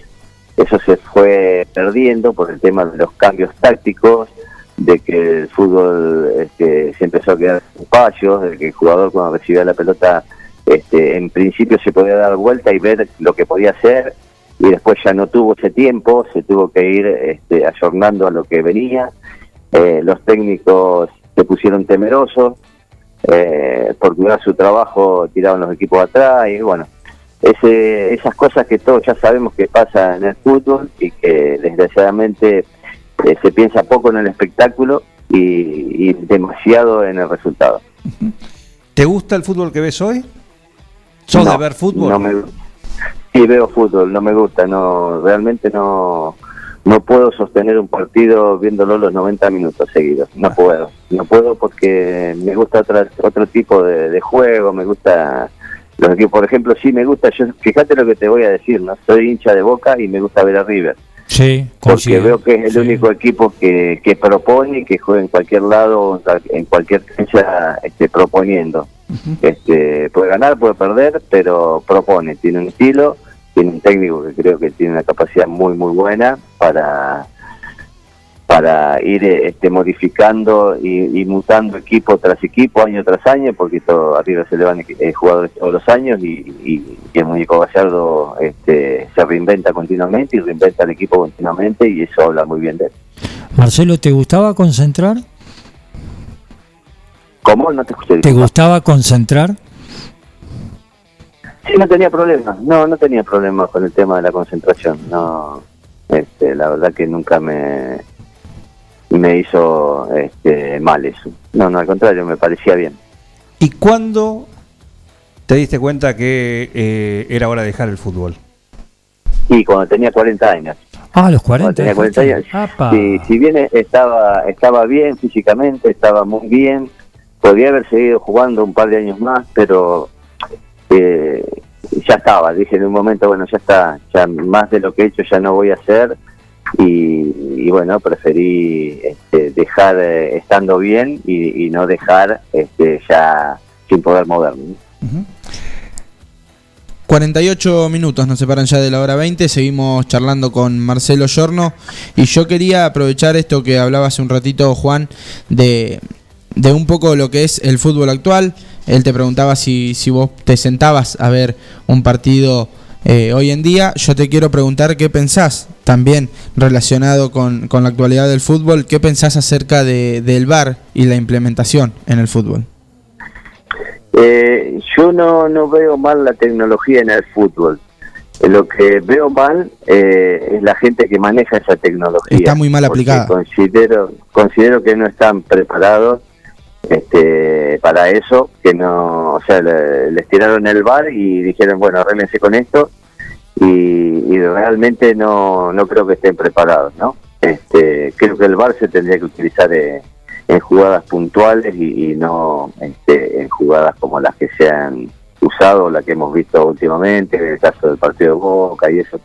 eso se fue perdiendo por el tema de los cambios tácticos, de que el fútbol este, se empezó a quedar en espacios, de que el jugador cuando recibía la pelota este, en principio se podía dar vuelta y ver lo que podía hacer y después ya no tuvo ese tiempo, se tuvo que ir este, ayornando a lo que venía. Eh, los técnicos se pusieron temerosos eh, por cuidar su trabajo, tiraban los equipos atrás y bueno, ese, esas cosas que todos ya sabemos que pasa en el fútbol y que desgraciadamente eh, se piensa poco en el espectáculo y, y demasiado en el resultado. ¿Te gusta el fútbol que ves hoy? ¿Sos No, de ver fútbol? No me, sí, veo fútbol, no me gusta, no realmente no no puedo sostener un partido viéndolo los 90 minutos seguidos, no puedo, no puedo porque me gusta otra, otro tipo de, de juego, me gusta los equipos, por ejemplo, sí me gusta, yo fíjate lo que te voy a decir, no soy hincha de Boca y me gusta ver a River, Sí, porque veo que es el Sí. único equipo que, que propone y que juega en cualquier lado, en cualquier cancha, este, proponiendo. este, puede ganar, puede perder, pero propone, tiene un estilo, tiene un técnico que creo que tiene una capacidad muy, muy buena para para ir este, modificando y, y mutando equipo tras equipo, año tras año, porque todo, arriba se le van eh, jugadores todos los años y, y- y el muñeco Gallardo este, se reinventa continuamente y reinventa el equipo continuamente y eso habla muy bien de él. Marcelo, ¿te gustaba concentrar? ¿Cómo? No te escuché. ¿Te gustaba concentrar? Sí, no tenía problemas. No, no tenía problemas con el tema de la concentración. No, este, la verdad que nunca me me hizo este, mal eso. No, no, al contrario, me parecía bien. ¿Y cuándo te diste cuenta que eh, era hora de dejar el fútbol? Y cuando tenía 40 años. Ah, a los Cuando 40. tenía 40 años. Apa. Sí, si bien estaba, estaba bien físicamente, estaba muy bien, podía haber seguido jugando un par de años más, pero eh, ya estaba. Dije en un momento, bueno, ya está, ya más de lo que he hecho ya no voy a hacer. Y, bueno, preferí este, dejar eh, estando bien y, no dejar este, ya sin poder moverme. 48 minutos nos separan ya de la hora 20, seguimos charlando con Marcelo Giorno y yo quería aprovechar esto que hablaba hace un ratito Juan de, de un poco lo que es el fútbol actual. Él te preguntaba si, si vos te sentabas a ver un partido eh, hoy en día. Yo te quiero preguntar qué pensás también relacionado con, con la actualidad del fútbol, qué pensás acerca de, del VAR y la implementación en el fútbol. Eh, yo no, no veo mal la tecnología en el fútbol. Eh, Lo que veo mal eh, es la gente que maneja esa tecnología. Está muy mal aplicada. Considero, considero que no están preparados este, para eso, que no, o sea, le- les tiraron el bar y dijeron, bueno, arréglense con esto, y, y realmente no, no creo que estén preparados, ¿no? Este, creo que el bar se tendría que utilizar eh, en jugadas puntuales y, y no este, en jugadas como las que se han usado, la que hemos visto últimamente, en el caso del partido de Boca y eso.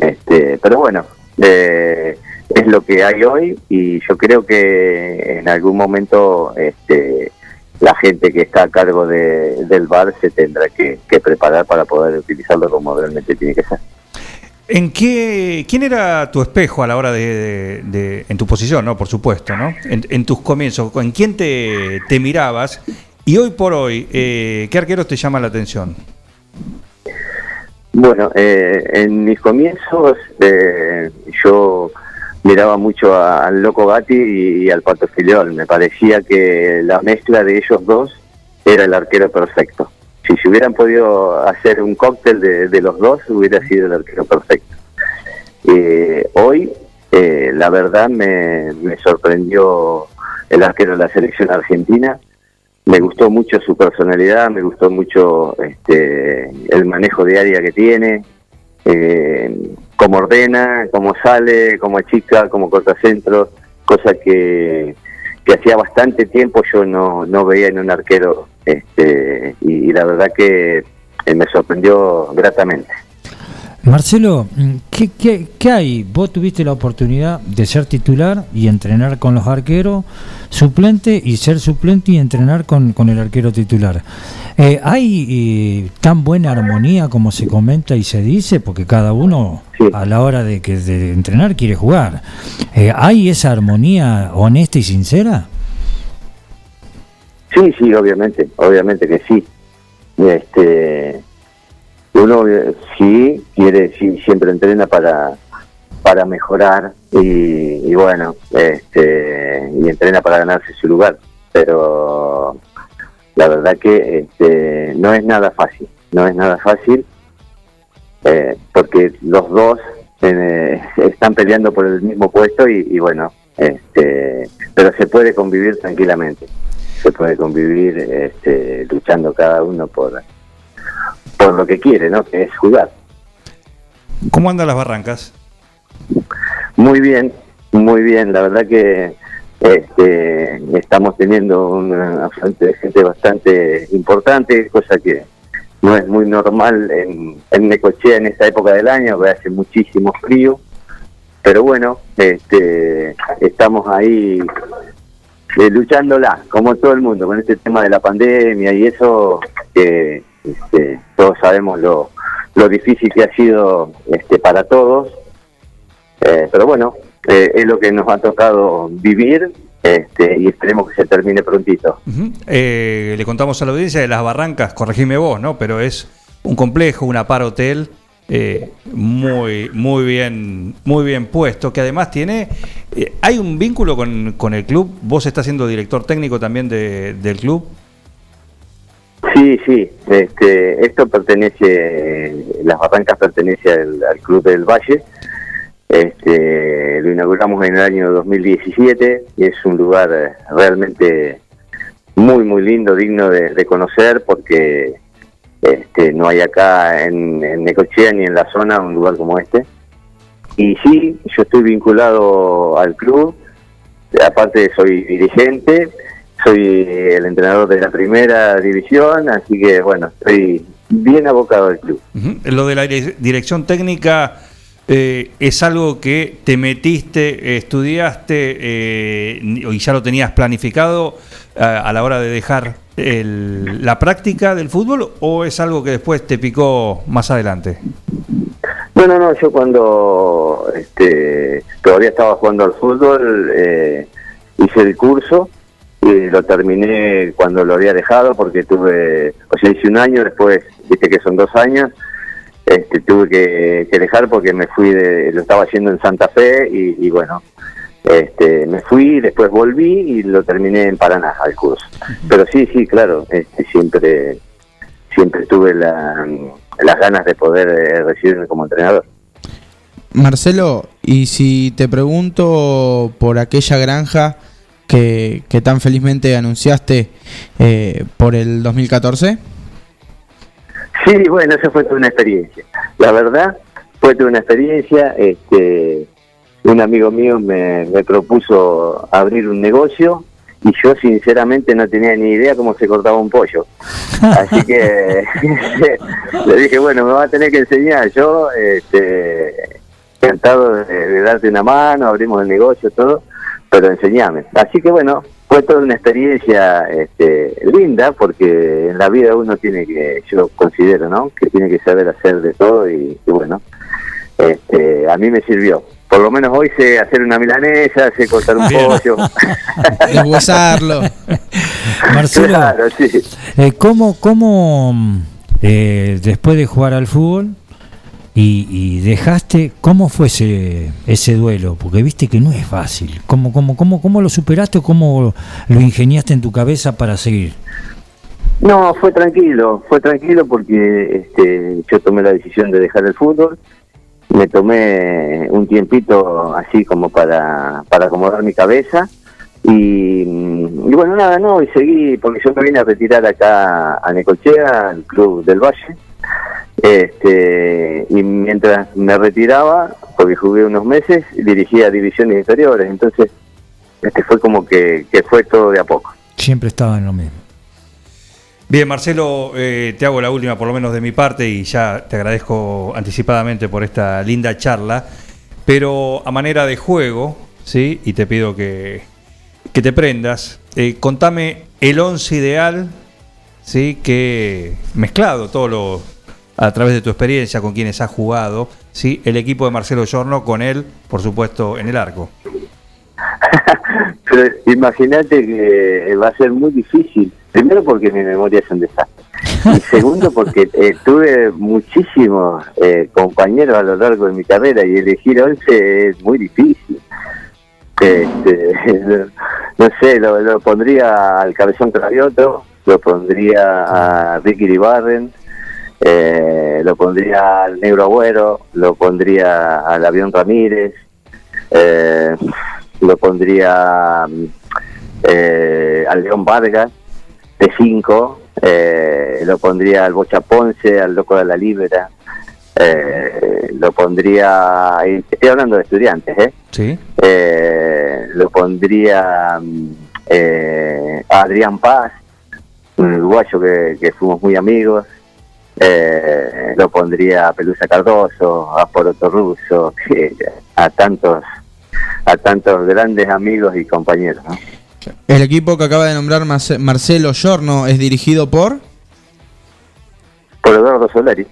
Este, pero bueno, eh, es lo que hay hoy y yo creo que en algún momento este, la gente que está a cargo de, del bar se tendrá que, que preparar para poder utilizarlo como realmente tiene que ser. ¿En qué, quién era tu espejo a la hora de, de- de- en tu posición, no? Por supuesto, ¿no? En, en tus comienzos, ¿en quién te, te mirabas? Y hoy por hoy, eh, ¿qué arqueros te llaman la atención? Bueno, eh, en mis comienzos eh, yo miraba mucho al Loco Gatti y, al Pato Filiol. Me parecía que la mezcla de ellos dos era el arquero perfecto. Si se hubieran podido hacer un cóctel de, de los dos, hubiera sido el arquero perfecto. Eh, hoy, eh, la verdad, me, me sorprendió el arquero de la selección argentina. Me gustó mucho su personalidad, me gustó mucho este, el manejo de área que tiene, eh, cómo ordena, cómo sale, cómo chica, cómo corta centro, cosa que, hacía bastante tiempo yo no, veía en un arquero este, y, y la verdad que eh, me sorprendió gratamente. Marcelo, mm, ¿qué, qué, qué hay? Vos tuviste la oportunidad de ser titular y entrenar con los arqueros, suplente y ser suplente y entrenar con, con el arquero titular. Eh, ¿Hay eh, tan buena armonía como se comenta y se dice? Porque cada uno Sí. a la hora de, que, de entrenar quiere jugar. Eh, ¿Hay esa armonía honesta y sincera? Sí, sí, obviamente, obviamente que sí. Este, uno eh, sí quiere, sí, siempre entrena para para mejorar y, y bueno, este, y entrena para ganarse su lugar, pero la verdad que este, no es nada fácil, no es nada fácil eh, porque los dos eh, están peleando por el mismo puesto y, y bueno, este, pero se puede convivir tranquilamente. Se puede convivir este, luchando cada uno por por lo que quiere, ¿no? Que es jugar. ¿Cómo andan las barrancas? Muy bien, muy bien. La verdad que este, estamos teniendo una fuente de gente bastante importante, cosa que no es muy normal en, en Necochea en esta época del año, que hace muchísimo frío. Pero bueno, este, estamos ahí eh, luchándola, como todo el mundo, con este tema de la pandemia y eso, que este, todos sabemos lo, lo difícil que ha sido este, para todos. Eh, pero bueno, eh, es lo que nos ha tocado vivir este, y esperemos que se termine prontito. Eh, le contamos a la audiencia de las barrancas, corregime vos, ¿no? Pero es un complejo, un apar hotel eh, muy, muy bien, muy bien puesto, que además tiene, hay un vínculo con, con el club. Vos estás siendo director técnico también de- del club. Sí, sí, este, esto pertenece, las barrancas pertenece al, al Club del Valle. Este, lo inauguramos en el año 2017 y es un lugar eh, realmente muy, muy lindo, digno de, de conocer porque este, no hay acá en, en Necochea ni en la zona un lugar como este. Y sí, yo estoy vinculado al club, aparte soy dirigente, soy el entrenador de la primera división, así que bueno, estoy bien abocado al club. Lo de la dire- dirección técnica eh, es algo que te metiste, estudiaste eh, y ya lo tenías planificado a, a la hora de dejar el- la práctica del fútbol o es algo que después te picó más adelante? No, no, no, yo cuando este, todavía estaba jugando al fútbol, eh, hice el curso y lo terminé cuando lo había dejado porque tuve, o sea, hice un año, después, viste que son dos años, este, tuve que, que dejar porque me fui de, lo estaba haciendo en Santa Fe y, y bueno, este, me fui, después volví y lo terminé en Paraná al curso. Pero sí, sí, claro, este, siempre, siempre tuve la, las ganas de poder eh, recibirme como entrenador. Marcelo, y si te pregunto por aquella granja que, que tan felizmente anunciaste eh, por el 2014. Sí, bueno, esa fue toda una experiencia. La verdad, fue toda una experiencia. Este, un amigo mío me, me propuso abrir un negocio y yo sinceramente no tenía ni idea cómo se cortaba un pollo. Así que le dije, bueno, me va a tener que enseñar. Yo, este, encantado de, de darte una mano, abrimos el negocio, todo, pero enseñame. Así que bueno, fue toda una experiencia este, linda porque en la vida uno tiene que, yo considero, ¿no? Que tiene que saber hacer de todo y, y bueno, este, a mí me sirvió. Por lo menos hoy sé hacer una milanesa, sé cortar un pollo. Deshuesarlo. Marcelo, claro, sí. eh, ¿cómo, cómo eh, después de jugar al fútbol y, y dejaste, cómo fue ese, ese duelo? Porque viste que no es fácil. ¿Cómo, cómo, cómo, cómo lo superaste o cómo lo ingeniaste en tu cabeza para seguir? No, fue tranquilo, fue tranquilo porque este, yo tomé la decisión de dejar el fútbol, me tomé un tiempito así como para, acomodar mi cabeza y, mm, y bueno, nada, no, y seguí, porque yo me vine a retirar acá a Necochea, al Club del Valle, este, y mientras me retiraba, porque jugué unos meses, dirigía divisiones inferiores, entonces este fue como que, que fue todo de a poco. Siempre estaba en lo mismo. Bien, Marcelo, eh, te hago la última por lo menos de mi parte y ya te agradezco anticipadamente por esta linda charla, pero a manera de juego, ¿sí? Y te pido que, que te prendas, eh, contame el once ideal, ¿sí? Que mezclado todo lo, a través de tu experiencia con quienes has jugado, ¿sí? El equipo de Marcelo Giorno con él, por supuesto, en el arco. Pero imagínate que va a ser muy difícil. Primero porque mi memoria es un desastre. Y segundo porque eh, tuve muchísimos eh, compañeros a lo largo de mi carrera y elegir 11 es muy difícil. Este, no sé, lo, lo pondría al Cabezón Cravioto, lo pondría a Ricky Ribarren, eh, lo pondría al Negro Agüero, lo pondría al Avión Ramírez, eh, lo pondría eh, al León Vargas de 5, eh, lo pondría al Bocha Ponce, al Loco de la Libera, eh, lo pondría, estoy hablando de estudiantes, ¿eh? ¿Sí? Eh, lo pondría a Adrián Paz, un uruguayo que, que fuimos muy amigos, eh, lo pondría a Pelusa Cardoso, a Poroto Russo, a tantos a tantos grandes amigos y compañeros. ¿no? El equipo que acaba de nombrar Marce- Marcelo Giorno es dirigido por... Por Eduardo Solari.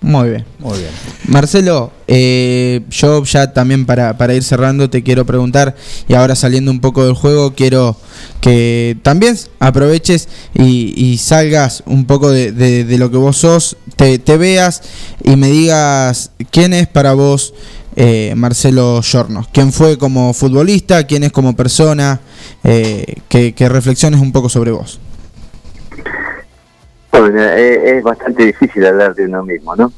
Muy bien. Muy bien. Marcelo, eh, yo ya también para, para ir cerrando te quiero preguntar, y ahora saliendo un poco del juego, quiero que también aproveches y, y salgas un poco de, de- de lo que vos sos, te, te veas y me digas quién es para vos eh, Marcelo Giorno, quién fue como futbolista, quién es como persona, eh, que, que reflexiones un poco sobre vos. Bueno, eh, es bastante difícil hablar de uno mismo, ¿no?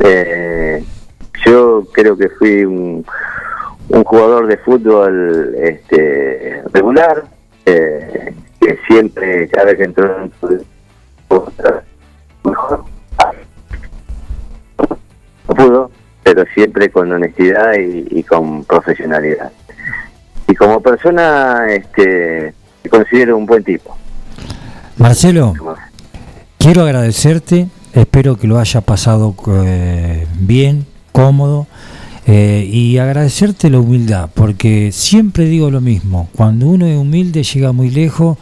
Eh, yo creo que fui un, un jugador de fútbol este, regular, eh, que siempre, cada vez que entró en mejor, no pudo, pero siempre con honestidad y, y con profesionalidad. Y como persona, este, me considero un buen tipo. Marcelo, quiero agradecerte, espero que lo haya pasado eh, bien, cómodo. Eh, y agradecerte la humildad, porque siempre digo lo mismo, cuando uno es humilde llega muy lejos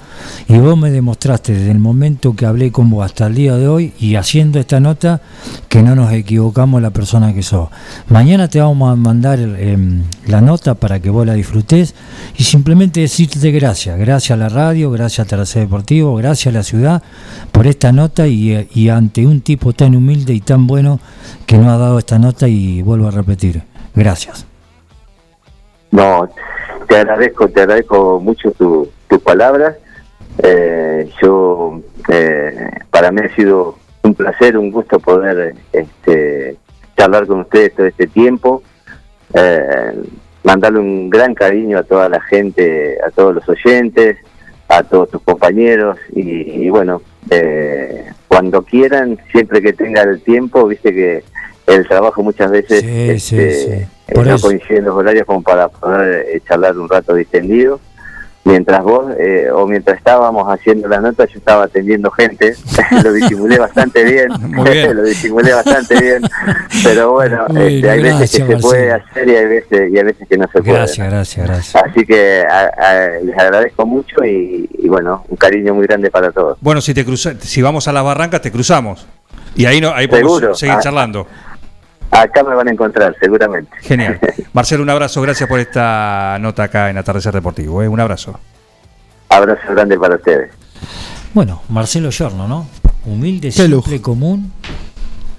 y vos me demostraste desde el momento que hablé con vos hasta el día de hoy y haciendo esta nota que no nos equivocamos la persona que sos. Mañana te vamos a mandar em, la nota para que vos la disfrutes y simplemente decirte gracias, gracias a la radio, gracias a Tercer Deportivo, gracias a la ciudad por esta nota y, y ante un tipo tan humilde y tan bueno que nos ha dado esta nota y vuelvo a repetir. Gracias. No, te agradezco, te agradezco mucho tus tu palabras. Eh, yo, eh, para mí ha sido un placer, un gusto poder este, charlar con ustedes todo este tiempo. Eh, mandarle un gran cariño a toda la gente, a todos los oyentes, a todos tus compañeros y, y bueno, eh, cuando quieran, siempre que tengan el tiempo, viste que el trabajo muchas veces Sí, este, sí. eh, no coinciden los horarios como para poder eh, charlar un rato distendido. Mientras vos, eh, o mientras estábamos haciendo la nota, yo estaba atendiendo gente, lo disimulé bastante bien, Muy bien. lo disimulé bastante bien, pero bueno, este, hay veces que se puede hacer y hay veces, y hay veces que no se puede. Gracias, gracias, gracias. Así que a- a- les agradezco mucho y, y bueno, un cariño muy grande para todos. Bueno, si te cruza, si vamos a las barrancas, te cruzamos. Y ahí no, ahí podemos Seguro. seguir Ah. Acá me van a encontrar, seguramente. Genial. Marcelo, un abrazo, gracias por esta nota acá en Atardecer Deportivo. ¿eh? Un abrazo. Abrazo grande para ustedes. Bueno, Marcelo Giorno, ¿no? Humilde, Qué simple, lujo. común.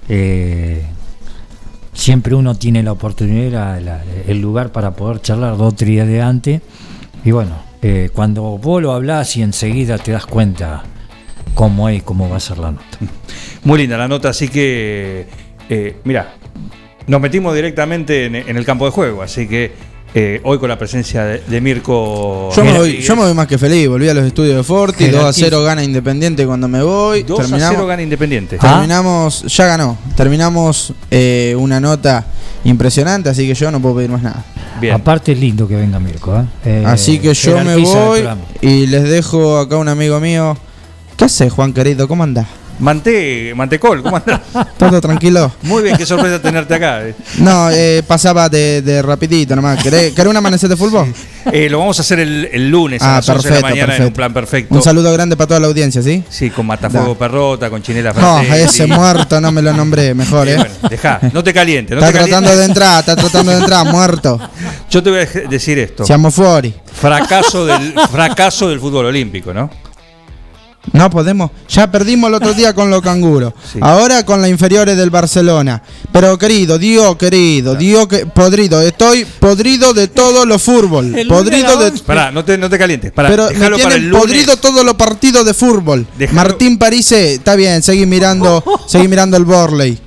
Eh, siempre uno tiene la oportunidad, la- la- el lugar para poder charlar dos o tres días de antes. Y bueno, eh, cuando vos lo hablás y enseguida te das cuenta cómo es, cómo va a ser la nota. Muy linda la nota, así que, eh, mira, nos metimos directamente en, en el campo de juego, así que eh, hoy con la presencia de, de Mirko. Yo me, voy, yo me voy más que feliz, volví a los estudios de Forti, 2 a Jerarquiza. 0 gana Independiente cuando me voy. 2 a 0 terminamos, gana Independiente. Ah. terminamos, ya ganó, terminamos eh, una nota impresionante, así que yo no puedo pedir más nada. Bien. Aparte es lindo que venga Mirko. ¿eh? Eh, así que yo me voy y les dejo acá un amigo mío. ¿Qué haces, Juan querido? ¿Cómo andás? Mante, Mantecol, ¿cómo andás? ¿Todo tranquilo? Muy bien, qué sorpresa tenerte acá. eh. No, eh, pasaba de, de rapidito nomás. ¿Querés, querés un amanecer de fútbol? Eh, lo vamos a hacer el, el lunes a Ah, las 11 de la perfecto, mañana en un perfecto. plan perfecto. Un saludo grande para toda la audiencia, ¿sí? Sí, con Matafuego Da. Perrota, con Chinela No, Fratelli. ese muerto no me lo nombré, mejor, Eh, bueno, dejá, no te calientes. No Está te tratando calientes. de entrar, está tratando de entrar, muerto. Yo te voy a decir esto. Siamo fuori. Fracaso del, fracaso del fútbol olímpico, ¿no? No podemos. Ya perdimos el otro día con los canguros. Sí. Ahora con las inferiores del Barcelona. Pero querido, Dios querido, Dios que podrido. Estoy podrido de todo lo fútbol. El Podrido de. Pará, no te, no te calientes. Pará, Pero me déjalo para el tienen lunes. podrido todos los partidos de fútbol. Martín Parise, está bien, seguí mirando, seguí mirando el Borley.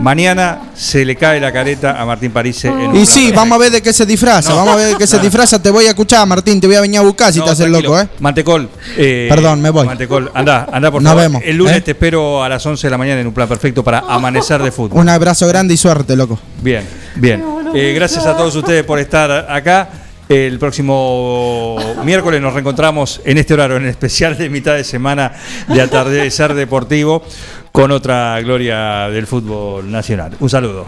Mañana se le cae la careta a Martín Parise. en Y sí, vamos a ver de qué se disfraza, No. vamos a ver de qué se No. disfraza. Te voy a escuchar, Martín, te voy a venir a buscar si te haces tranquilo. loco, ¿eh? Mantecol. eh, Perdón, me voy. Mantecol, anda, anda por Nos favor. vemos, El lunes ¿eh? te espero a las 11 de la mañana en un plan perfecto para amanecer de fútbol. Un abrazo grande y suerte, loco. Bien, bien. Eh, gracias a todos ustedes por estar acá. El próximo miércoles nos reencontramos en este horario, en el especial de mitad de semana de Atardecer Deportivo, con otra gloria del fútbol nacional. Un saludo.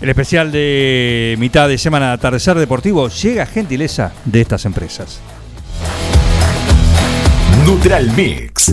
El especial de mitad de semana de Atardecer Deportivo llega a gentileza de estas empresas. Neutral Mix.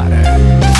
Vara.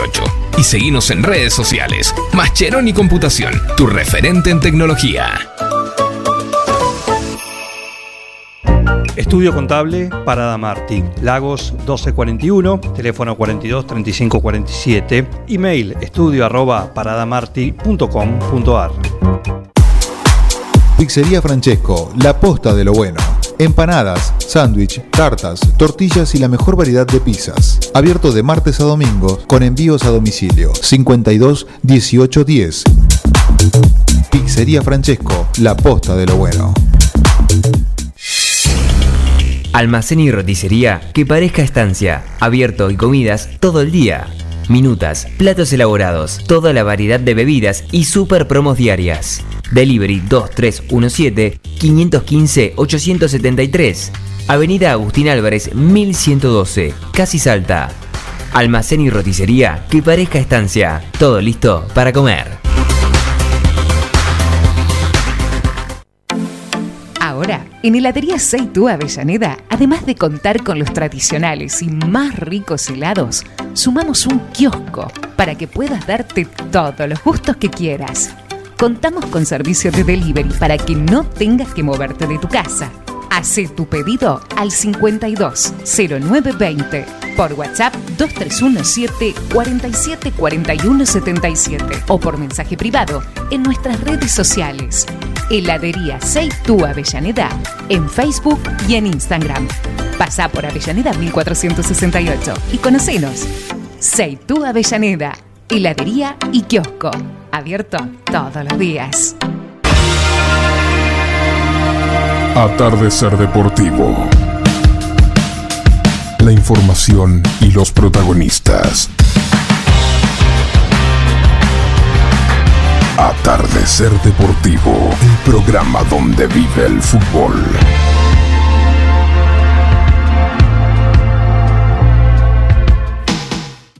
y seguimos en redes sociales. Mascheroni Computación, tu referente en tecnología. Estudio Contable Parada Martí, Lagos 1241, teléfono 42 35 47, email estudio arroba paradamarti.com.ar. Pizzería Francesco, la posta de lo bueno. Empanadas, sándwich, tartas, tortillas y la mejor variedad de pizzas. Abierto de martes a domingo con envíos a domicilio. 52 18 10. Pizzería Francesco, la posta de lo bueno. Almacén y roticería que parezca estancia. Abierto y comidas todo el día. Minutas, platos elaborados, toda la variedad de bebidas y super promos diarias. Delivery 2317-515-873. Avenida Agustín Álvarez 1112, Casi Salta. Almacén y roticería que parezca estancia. Todo listo para comer. Ahora, en Heladería Seitú Avellaneda, además de contar con los tradicionales y más ricos helados, sumamos un kiosco para que puedas darte todos los gustos que quieras. Contamos con servicio de delivery para que no tengas que moverte de tu casa. Hacé tu pedido al 52 0920 por WhatsApp 2317 47 41 77 o por mensaje privado en nuestras redes sociales. Heladería Seitú Avellaneda en Facebook y en Instagram. Pasá por Avellaneda 1468 y conocenos. Seitú Avellaneda, heladería y kiosco. Abierto todos los días. Atardecer Deportivo. La información y los protagonistas. Atardecer Deportivo, el programa donde vive el fútbol.